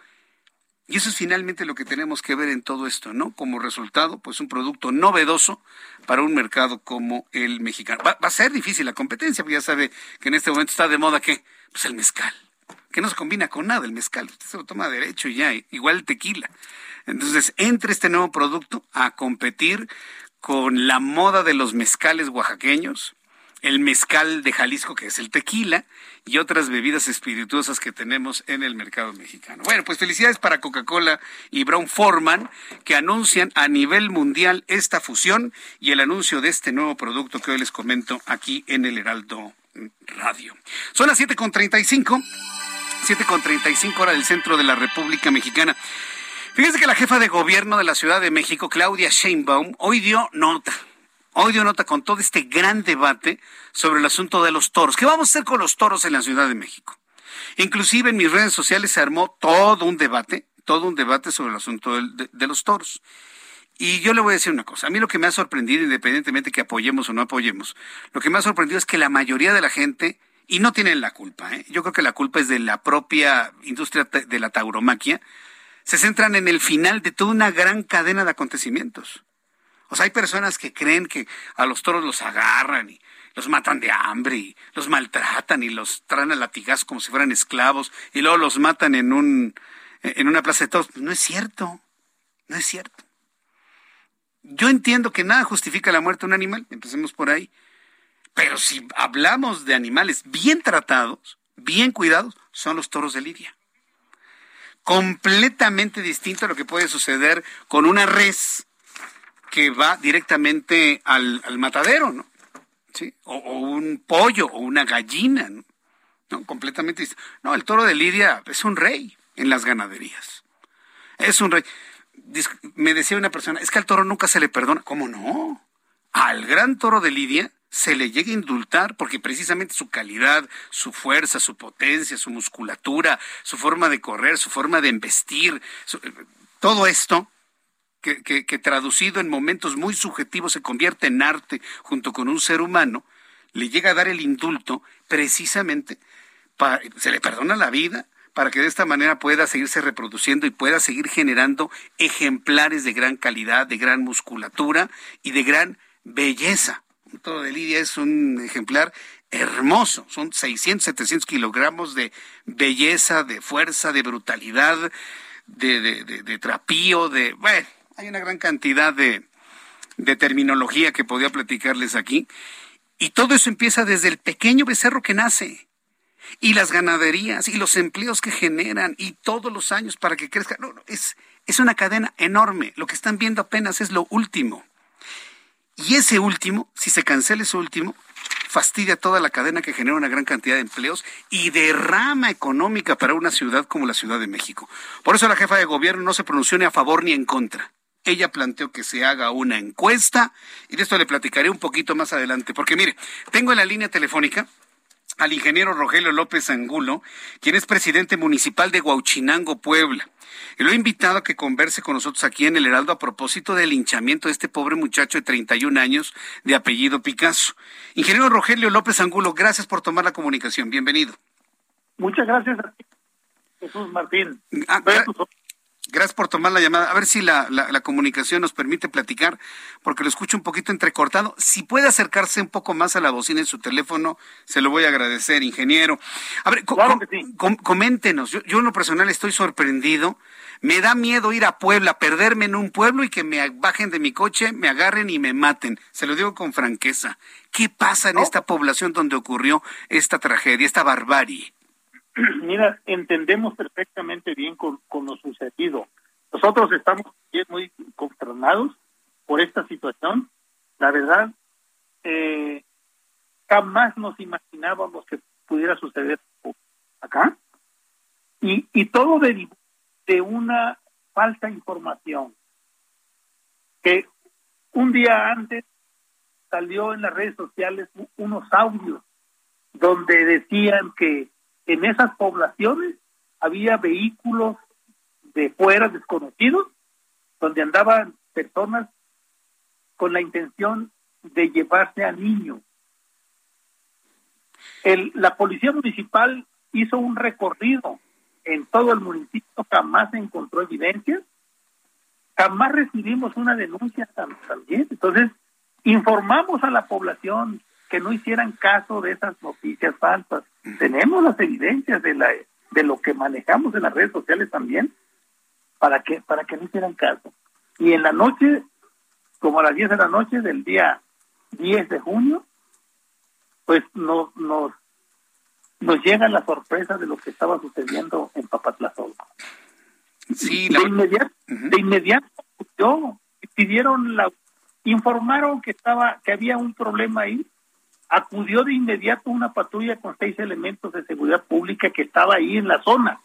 Speaker 1: y eso es finalmente lo que tenemos que ver en todo esto, ¿no? Como resultado, pues un producto novedoso para un mercado como el mexicano. Va, a ser difícil la competencia, porque ya sabe que en este momento está de moda que, pues el mezcal, que no se combina con nada el mezcal, usted se lo toma derecho y ya, igual el tequila. Entonces, entre este nuevo producto a competir con la moda de los mezcales oaxaqueños, el mezcal de Jalisco, que es el tequila, y otras bebidas espirituosas que tenemos en el mercado mexicano. Bueno, pues felicidades para Coca-Cola y Brown Forman, que anuncian a nivel mundial esta fusión y el anuncio de este nuevo producto que hoy les comento aquí en el Heraldo Radio. Son las 7.35, 7.35 hora del centro de la República Mexicana. Fíjense que la jefa de gobierno de la Ciudad de México, Claudia Sheinbaum, hoy dio nota Hoy dio nota con todo este gran debate sobre el asunto de los toros. ¿Qué vamos a hacer con los toros en la Ciudad de México? Inclusive en mis redes sociales se armó todo un debate, todo un debate sobre el asunto de, los toros. Y yo le voy a decir una cosa, a mí lo que me ha sorprendido, independientemente que apoyemos o no apoyemos, lo que me ha sorprendido es que la mayoría de la gente, y no tienen la culpa, ¿eh? yo creo que la culpa es de la propia industria de la tauromaquia, se centran en el final de toda una gran cadena de acontecimientos. O sea, hay personas que creen que a los toros los agarran y los matan de hambre y los maltratan y los traen a latigazos como si fueran esclavos y luego los matan en un en una plaza de toros. No es cierto. No es cierto. Yo entiendo que nada justifica la muerte de un animal, empecemos por ahí. Pero si hablamos de animales bien tratados, bien cuidados, son los toros de Lidia. Completamente distinto a lo que puede suceder con una res que va directamente al, matadero, ¿no? ¿Sí? O, un pollo o una gallina, ¿no? Completamente. No, el toro de Lidia es un rey en las ganaderías. Es un rey. Me decía una persona, es que al toro nunca se le perdona. ¿Cómo no? Al gran toro de Lidia se le llega a indultar porque precisamente su calidad, su fuerza, su potencia, su musculatura, su forma de correr, su forma de embestir, todo esto que, traducido en momentos muy subjetivos se convierte en arte junto con un ser humano, le llega a dar el indulto precisamente para, se le perdona la vida para que de esta manera pueda seguirse reproduciendo y pueda seguir generando ejemplares de gran calidad, de gran musculatura y de gran belleza. Un toro de Lidia es un ejemplar hermoso, son 600, 700 kilogramos de belleza, de fuerza, de brutalidad, de, de trapío, de... Bueno, hay una gran cantidad de, terminología que podía platicarles aquí. Y todo eso empieza desde el pequeño becerro que nace. y las ganaderías y los empleos que generan y todos los años para que crezca. No, es, es una cadena enorme. Lo que están viendo apenas es lo último. Y ese último, si se cancela ese último, fastidia toda la cadena que genera una gran cantidad de empleos y derrama económica para una ciudad como la Ciudad de México. Por eso la jefa de gobierno no se pronunció ni a favor ni en contra. Ella planteó que se haga una encuesta y de esto le platicaré un poquito más adelante, porque mire, tengo en la línea telefónica al ingeniero Rogelio López Angulo, quien es presidente municipal de Huauchinango, Puebla. Y lo he invitado a que converse con nosotros aquí en el Heraldo a propósito del linchamiento de este pobre muchacho de 31 años de apellido Picasso. Ingeniero Rogelio López Angulo, gracias por tomar la comunicación. Bienvenido.
Speaker 16: Muchas gracias a ti, Jesús Martín.
Speaker 1: Ah, Gracias por tomar la llamada. A ver si la, la, comunicación nos permite platicar, porque lo escucho un poquito entrecortado. Si puede acercarse un poco más a la bocina en su teléfono, se lo voy a agradecer, ingeniero. A ver, coméntenos. Yo, yo en lo personal estoy sorprendido. Me da miedo ir a Puebla, perderme en un pueblo y que me bajen de mi coche, me agarren y me maten. Se lo digo con franqueza. ¿Qué pasa en esta población donde ocurrió esta tragedia, esta barbarie? <clears throat>
Speaker 16: Mira, entendemos perfectamente bien con, lo sucedido. Nosotros estamos muy consternados por esta situación. La verdad, eh, jamás nos imaginábamos que pudiera suceder acá. Y, todo derivó de una falsa información que un día antes salió en las redes sociales unos audios donde decían que en esas poblaciones había vehículos de fuera desconocidos donde andaban personas con la intención de llevarse a niños. El, la policía municipal hizo un recorrido en todo el municipio, jamás encontró evidencias, jamás recibimos una denuncia también. Entonces, informamos a la población que no hicieran caso de esas noticias falsas. Tenemos las evidencias de la de lo que manejamos en las redes sociales también para que para que no hicieran caso. Y en la noche, como a las 10 de la noche del día 10 de junio, pues nos nos nos llega la sorpresa de lo que estaba sucediendo en Papatlazol. Sí, de, inmediato, de inmediato yo pidieron la informaron que estaba que había un problema ahí acudió de inmediato una patrulla con seis elementos de seguridad pública que estaba ahí en la zona,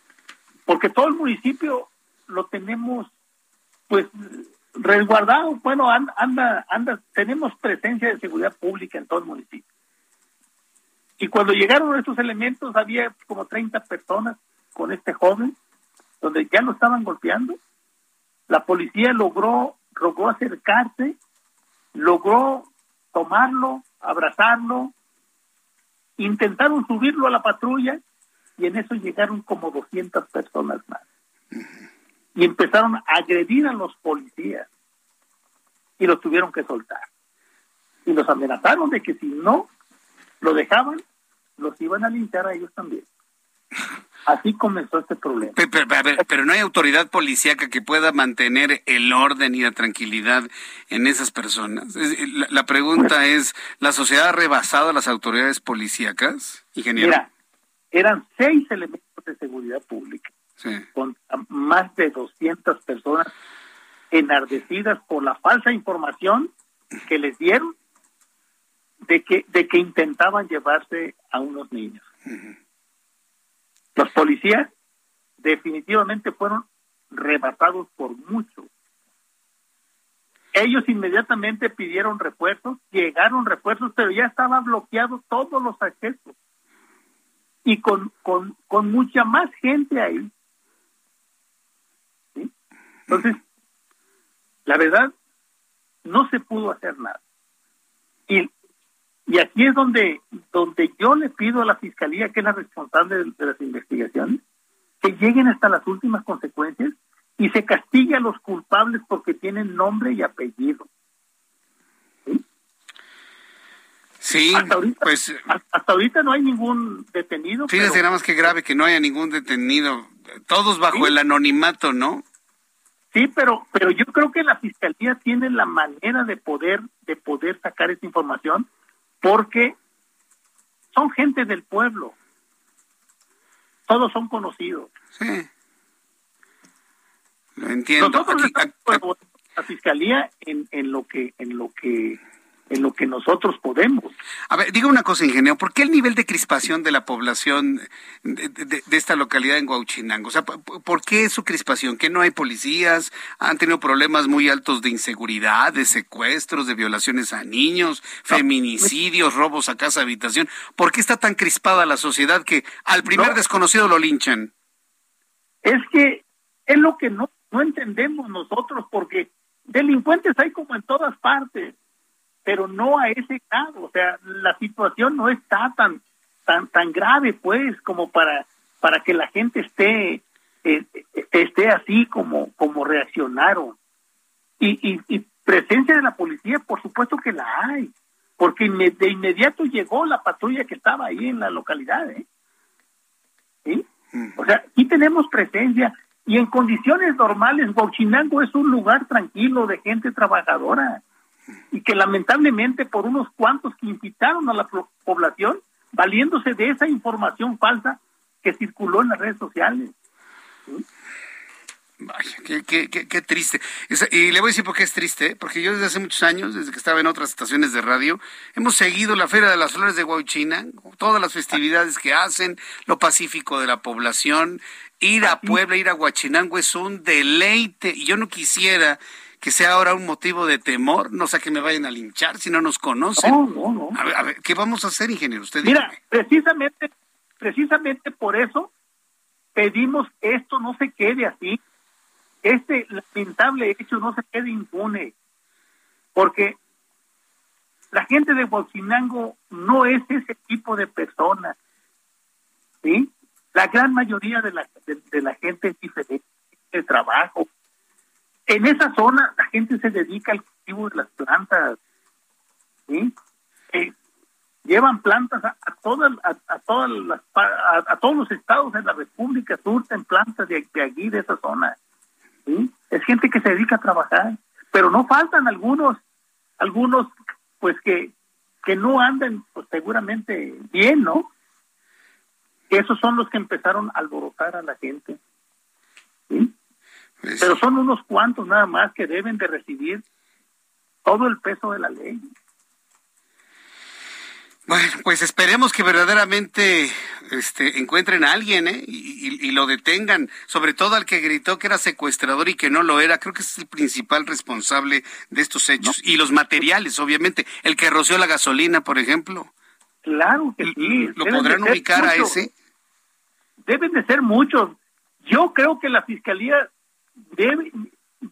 Speaker 16: porque todo el municipio lo tenemos pues resguardado, bueno, anda, anda, tenemos presencia de seguridad pública en todo el municipio. Y cuando llegaron estos elementos había como 30 personas con este joven, donde ya lo estaban golpeando. La policía logró, logró acercarse, logró tomarlo, abrazarlo, intentaron subirlo a la patrulla y en eso llegaron como 200 personas más. Y empezaron a agredir a los policías y los tuvieron que soltar. Y los amenazaron de que si no lo dejaban, los iban a limpiar a ellos también. Así comenzó este problema.
Speaker 1: Pero, no hay autoridad policíaca que pueda mantener el orden y la tranquilidad en esas personas. La, pregunta es, ¿la sociedad ha rebasado a las autoridades policíacas, ingeniero? Mira,
Speaker 16: eran seis elementos de seguridad pública, con más de 200 personas enardecidas por la falsa información que les dieron de que, de que intentaban llevarse a unos niños. Los policías definitivamente fueron rebasados por mucho. Ellos inmediatamente pidieron refuerzos, llegaron refuerzos, pero ya estaban bloqueados todos los accesos. Y con, con, con mucha más gente ahí. Entonces, la verdad, no se pudo hacer nada. Y y aquí es donde, donde yo le pido a la Fiscalía, que es la responsable de, las investigaciones, que lleguen hasta las últimas consecuencias y se castigue a los culpables porque tienen nombre y apellido.
Speaker 1: Sí,
Speaker 16: hasta ahorita,
Speaker 1: pues
Speaker 16: hasta ahorita no hay ningún detenido.
Speaker 1: Fíjese nada más que grave que no haya ningún detenido, todos bajo el anonimato, ¿no?
Speaker 16: Sí, pero pero yo creo que la fiscalía tiene la manera de poder de poder sacar esa información porque son gente del pueblo. todos son conocidos.
Speaker 1: Sí. Lo entiendo.
Speaker 16: Nosotros la fiscalía en, en lo que en lo que en lo que nosotros podemos.
Speaker 1: A ver, diga una cosa, ingeniero, ¿por qué el nivel de crispación de la población de, esta localidad en Huauchinango? O sea, ¿por qué su crispación? ¿Que no hay policías? ¿Han tenido problemas muy altos de inseguridad, de secuestros, de violaciones a niños, feminicidios, robos a casa, habitación? ¿Por qué está tan crispada la sociedad que al primer desconocido lo linchan?
Speaker 16: Es que es lo que no, no entendemos nosotros, porque delincuentes hay como en todas partes pero no a ese grado, o sea, la situación no está tan tan tan grave pues como para para que la gente esté eh, esté así como como reaccionaron. Y, y, presencia de la policía, por supuesto que la hay, porque de inmediato llegó la patrulla que estaba ahí en la localidad, ¿eh? ¿Sí? O sea, aquí tenemos presencia y en condiciones normales, Bochinango es un lugar tranquilo de gente trabajadora y que lamentablemente por unos cuantos que incitaron a la población, valiéndose de esa información falsa que circuló en las redes sociales.
Speaker 1: Vaya, qué, qué, triste. Y le voy a decir por qué es triste, ¿eh? porque yo desde hace muchos años, desde que estaba en otras estaciones de radio, hemos seguido la Feria de las Flores de Huauchina, todas las festividades que hacen, lo pacífico de la población. Ir a Puebla, ir a Huachinango es un deleite. Y yo no quisiera que sea ahora un motivo de temor, no sea que me vayan a linchar si no nos conocen.
Speaker 16: No, no, no.
Speaker 1: A ver, a ver ¿qué vamos a hacer, ingeniero? Usted
Speaker 16: Mira, precisamente, precisamente por eso pedimos esto no se quede así, este lamentable hecho no se quede impune, porque la gente de Bolsinango no es ese tipo de personas, ¿sí? La gran mayoría de la, de la gente es diferente, de trabajo, en esa zona la gente se dedica al cultivo de las plantas, ¿sí? Eh, llevan plantas a, a, todas las a, todos los estados de la República surten plantas de, de allí de esa zona, ¿sí? Es gente que se dedica a trabajar, pero no faltan algunos algunos pues que que no andan pues seguramente bien, ¿no? Esos son los que empezaron a alborotar a la gente. ¿sí? Pero son unos cuantos nada más que deben de recibir todo el peso de la ley.
Speaker 1: Bueno, pues esperemos que verdaderamente este, encuentren a alguien ¿eh? y, lo detengan, sobre todo al que gritó que era secuestrador y que no lo era. Creo que es el principal responsable de estos hechos. Y los materiales, obviamente. El que roció la gasolina, por ejemplo.
Speaker 16: Claro que sí.
Speaker 1: ¿Lo podrán ubicar a ese?
Speaker 16: Deben de ser muchos. Yo creo que la fiscalía debe,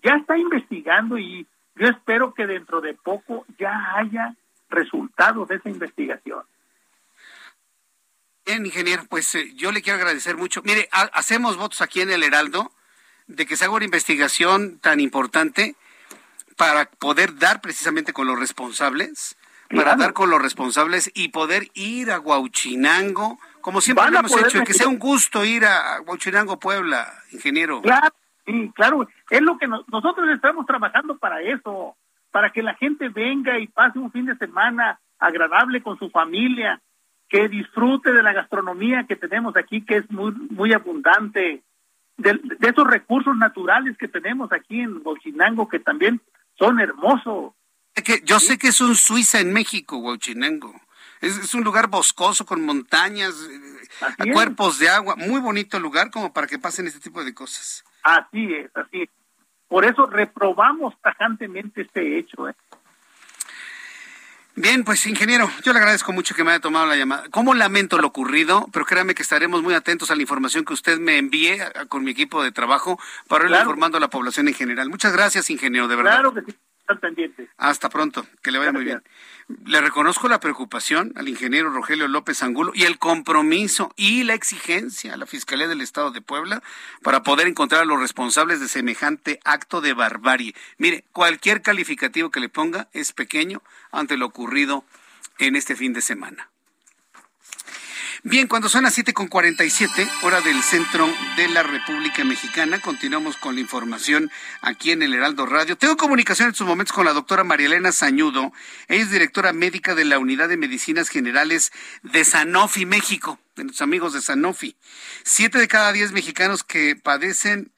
Speaker 16: ya está investigando y yo espero que dentro de poco ya haya resultados de esa investigación.
Speaker 1: Bien, ingeniero, pues eh, yo le quiero agradecer mucho. Mire, hacemos votos aquí en el Heraldo de que se haga una investigación tan importante para poder dar precisamente con los responsables, para dar con los responsables y poder ir a Huauchinango, como siempre lo hemos hecho, que sea un gusto ir a Huauchinango, Puebla, ingeniero.
Speaker 16: Claro, Sí, claro, es lo que nosotros estamos trabajando para eso, para que la gente venga y pase un fin de semana agradable con su familia, que disfrute de la gastronomía que tenemos aquí, que es muy muy abundante, de, esos recursos naturales que tenemos aquí en Huachinango, que también son hermosos.
Speaker 1: Que yo sé que es un Suiza en México, Huachinango. Es, es, un lugar boscoso con montañas, eh, cuerpos de agua, muy bonito lugar como para que pasen este tipo de cosas.
Speaker 16: Así es, así es. Por eso reprobamos tajantemente este hecho. ¿eh?
Speaker 1: Bien, pues ingeniero, yo le agradezco mucho que me haya tomado la llamada. Como lamento lo ocurrido, pero créame que estaremos muy atentos a la información que usted me envíe con mi equipo de trabajo para ir informando a la población en general. Muchas gracias, ingeniero, de verdad.
Speaker 16: Claro que sí, están pendientes.
Speaker 1: Hasta pronto, que le vaya muy bien le reconozco la preocupación al ingeniero Rogelio López Angulo y el compromiso y la exigencia a la Fiscalía del Estado de Puebla para poder encontrar a los responsables de semejante acto de barbarie. Mire, cualquier calificativo que le ponga es pequeño ante lo ocurrido en este fin de semana. Bien, cuando son las 7.47, hora del centro de la República Mexicana, continuamos con la información aquí en el Heraldo Radio. Tengo comunicación en estos momentos con la doctora María Elena Sañudo. Ella es directora médica de la Unidad de Medicinas Generales de Sanofi México. de nuestros amigos de Sanofi. Siete de cada diez mexicanos que padecen,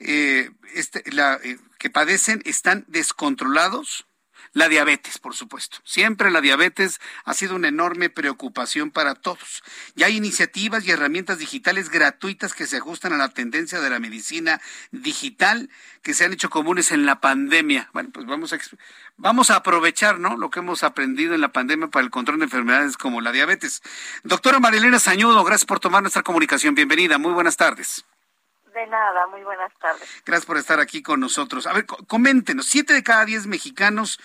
Speaker 1: eh, este, la, eh, que padecen están descontrolados la diabetes, por supuesto. Siempre la diabetes ha sido una enorme preocupación para todos. Ya hay iniciativas y herramientas digitales gratuitas que se ajustan a la tendencia de la medicina digital que se han hecho comunes en la pandemia. Bueno, pues vamos a, vamos a aprovechar, ¿no? Lo que hemos aprendido en la pandemia para el control de enfermedades como la diabetes. Doctora Marilena Sañudo, gracias por tomar nuestra comunicación. Bienvenida. Muy buenas tardes.
Speaker 17: De nada, muy buenas tardes.
Speaker 1: Gracias por estar aquí con nosotros. A ver, coméntenos, siete de cada diez mexicanos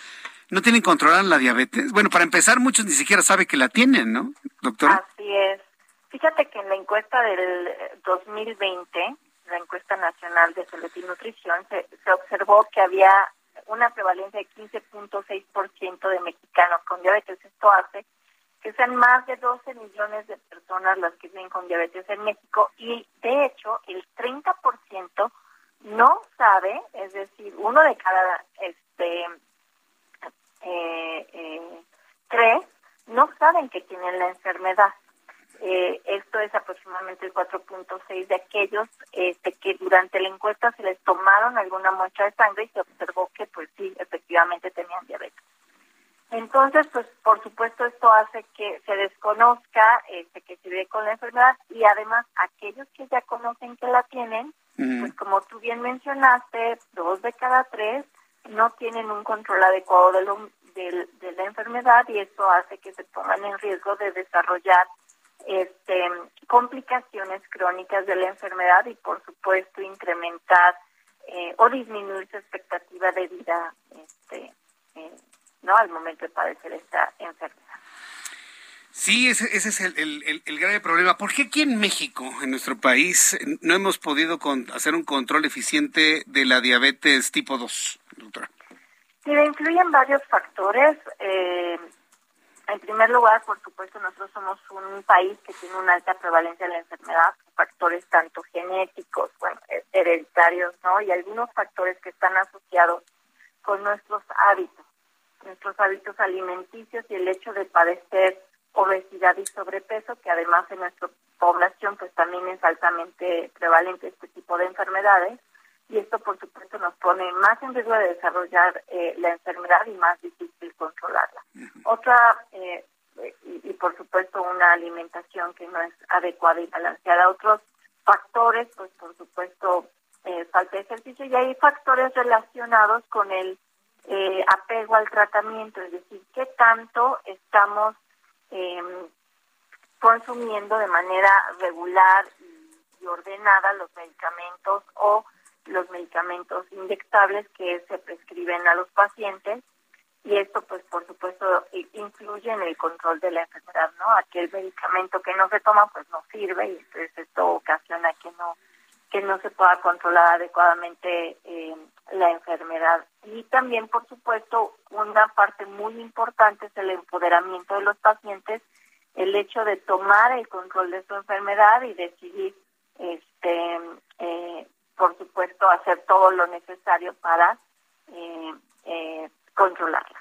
Speaker 1: no tienen controlada la diabetes. Bueno, para empezar, muchos ni siquiera saben que la tienen, ¿no, doctora?
Speaker 17: Así es. Fíjate que en la encuesta del 2020, la encuesta nacional de salud y nutrición, se, se observó que había una prevalencia de 15.6% de mexicanos con diabetes. Esto hace que sean más de 12 millones de personas las que viven con diabetes en México y de hecho el 30% no sabe, es decir, uno de cada este eh, eh, tres no saben que tienen la enfermedad. Eh, esto es aproximadamente el 4.6 de aquellos este, que durante la encuesta se les tomaron alguna muestra de sangre y se observó que pues sí, efectivamente tenían diabetes. Entonces, pues por supuesto esto hace que se desconozca este, que se vive con la enfermedad y además aquellos que ya conocen que la tienen, pues como tú bien mencionaste, dos de cada tres no tienen un control adecuado de, lo, de, de la enfermedad y esto hace que se pongan en riesgo de desarrollar este, complicaciones crónicas de la enfermedad y por supuesto incrementar eh, o disminuir su expectativa de vida este, eh, ¿no? al momento de padecer esta enfermedad.
Speaker 1: Sí, ese, ese es el, el, el, grave problema. ¿Por qué aquí en México, en nuestro país, no hemos podido con, hacer un control eficiente de la diabetes tipo 2, doctora?
Speaker 17: Mira, influyen varios factores. Eh, en primer lugar, por supuesto, nosotros somos un país que tiene una alta prevalencia de la enfermedad, factores tanto genéticos, bueno, hereditarios, ¿no? Y algunos factores que están asociados con nuestros hábitos, nuestros hábitos alimenticios y el hecho de padecer obesidad y sobrepeso, que además en nuestra población pues también es altamente prevalente este tipo de enfermedades y esto por supuesto nos pone más en riesgo de desarrollar eh, la enfermedad y más difícil controlarla. Otra, eh, y, por supuesto una alimentación que no es adecuada y balanceada. Otros factores, pues por supuesto eh, falta de ejercicio y hay factores relacionados con el apego al tratamiento, es decir, qué tanto estamos eh, consumiendo de manera regular y, ordenada los medicamentos o los medicamentos inyectables que se prescriben a los pacientes y esto pues por supuesto influye en el control de la enfermedad, ¿no? Aquel medicamento que no se toma pues no sirve y entonces esto ocasiona que no que no se pueda controlar adecuadamente eh, la enfermedad. Y también, por supuesto, una parte muy importante es el empoderamiento de los pacientes, el hecho de tomar el control de su enfermedad y decidir, este, eh, por supuesto, hacer todo lo necesario para eh, controlarla.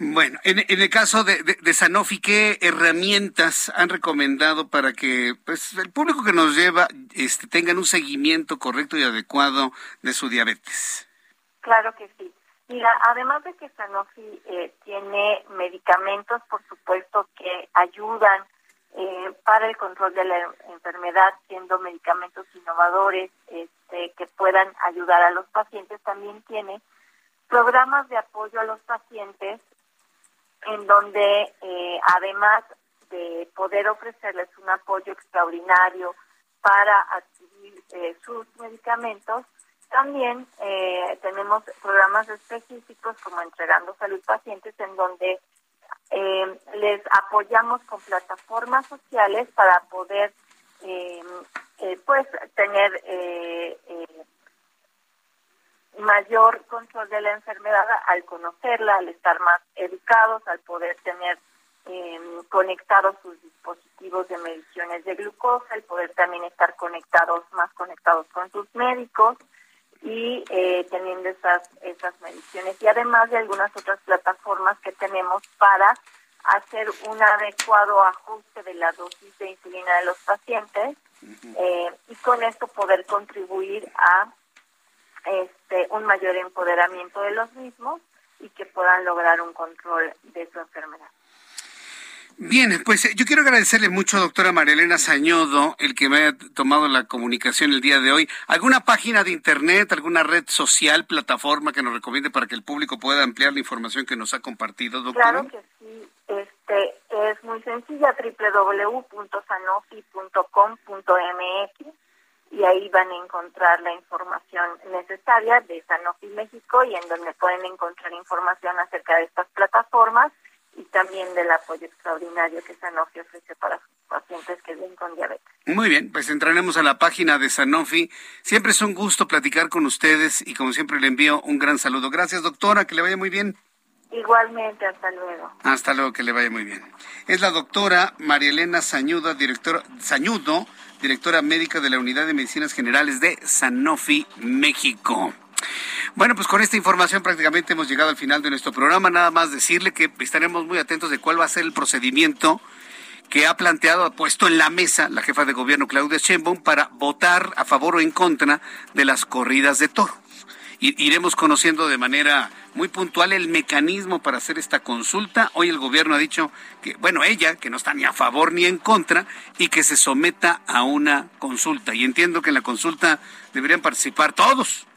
Speaker 1: Bueno, en, el caso de, de, Sanofi, ¿qué herramientas han recomendado para que pues, el público que nos lleva este, tengan un seguimiento correcto y adecuado de su diabetes?
Speaker 17: Claro que sí. Mira, además de que Sanofi eh, tiene medicamentos, por supuesto, que ayudan eh, para el control de la enfermedad, siendo medicamentos innovadores este, que puedan ayudar a los pacientes, también tiene programas de apoyo a los pacientes en donde eh, además de poder ofrecerles un apoyo extraordinario para adquirir eh, sus medicamentos, también eh, tenemos programas específicos como Entregando Salud Pacientes en donde les apoyamos con plataformas sociales para poder pues tener mayor control de la enfermedad al conocerla, al estar más educados, al poder tener em, conectados sus dispositivos de mediciones de glucosa, al poder también estar conectados, más conectados con sus médicos y eh, teniendo esas, esas mediciones. Y además de algunas otras plataformas que tenemos para hacer un adecuado ajuste de la dosis de insulina de los pacientes eh, y con esto poder contribuir a este un mayor empoderamiento de los mismos y que puedan lograr un control de su enfermedad.
Speaker 1: Bien, pues eh, yo quiero agradecerle mucho, doctora Marilena Sañodo, el que me haya tomado la comunicación el día de hoy. ¿Alguna página de internet, alguna red social, plataforma que nos recomiende para que el público pueda ampliar la información que nos ha compartido, doctora?
Speaker 17: Claro que sí. Este, es muy sencilla, www.sanofi.com.mx y ahí van a encontrar la información necesaria de Sanofi México y en donde pueden encontrar información acerca de estas plataformas y también del apoyo extraordinario que Sanofi ofrece para sus pacientes que viven con diabetes.
Speaker 1: Muy bien, pues entraremos a la página de Sanofi. Siempre es un gusto platicar con ustedes y como siempre le envío un gran saludo. Gracias, doctora, que le vaya muy bien.
Speaker 17: Igualmente, hasta luego.
Speaker 1: Hasta luego, que le vaya muy bien. Es la doctora María Elena Sañudo, directora, Sañudo, directora médica de la Unidad de Medicinas Generales de Sanofi, México. Bueno, pues con esta información prácticamente hemos llegado al final de nuestro programa. Nada más decirle que estaremos muy atentos de cuál va a ser el procedimiento que ha planteado, ha puesto en la mesa la jefa de gobierno Claudia Sheinbaum para votar a favor o en contra de las corridas de toro. Iremos conociendo de manera muy puntual el mecanismo para hacer esta consulta. Hoy el gobierno ha dicho que, bueno, ella, que no está ni a favor ni en contra, y que se someta a una consulta. Y entiendo que en la consulta deberían participar todos,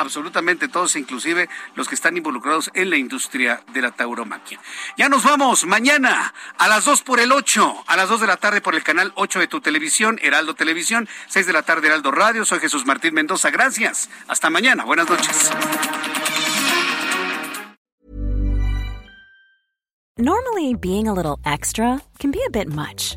Speaker 1: absolutamente todos, inclusive los que están involucrados en la industria de la tauromaquia. Ya nos vamos mañana a las 2 por el 8, a las 2 de la tarde por el canal 8 de tu televisión, Heraldo Televisión, 6 de la tarde Heraldo Radio. Soy Jesús Martín Mendoza. Gracias. Hasta mañana. Buenas noches.
Speaker 18: Normally being a little extra can be a bit much,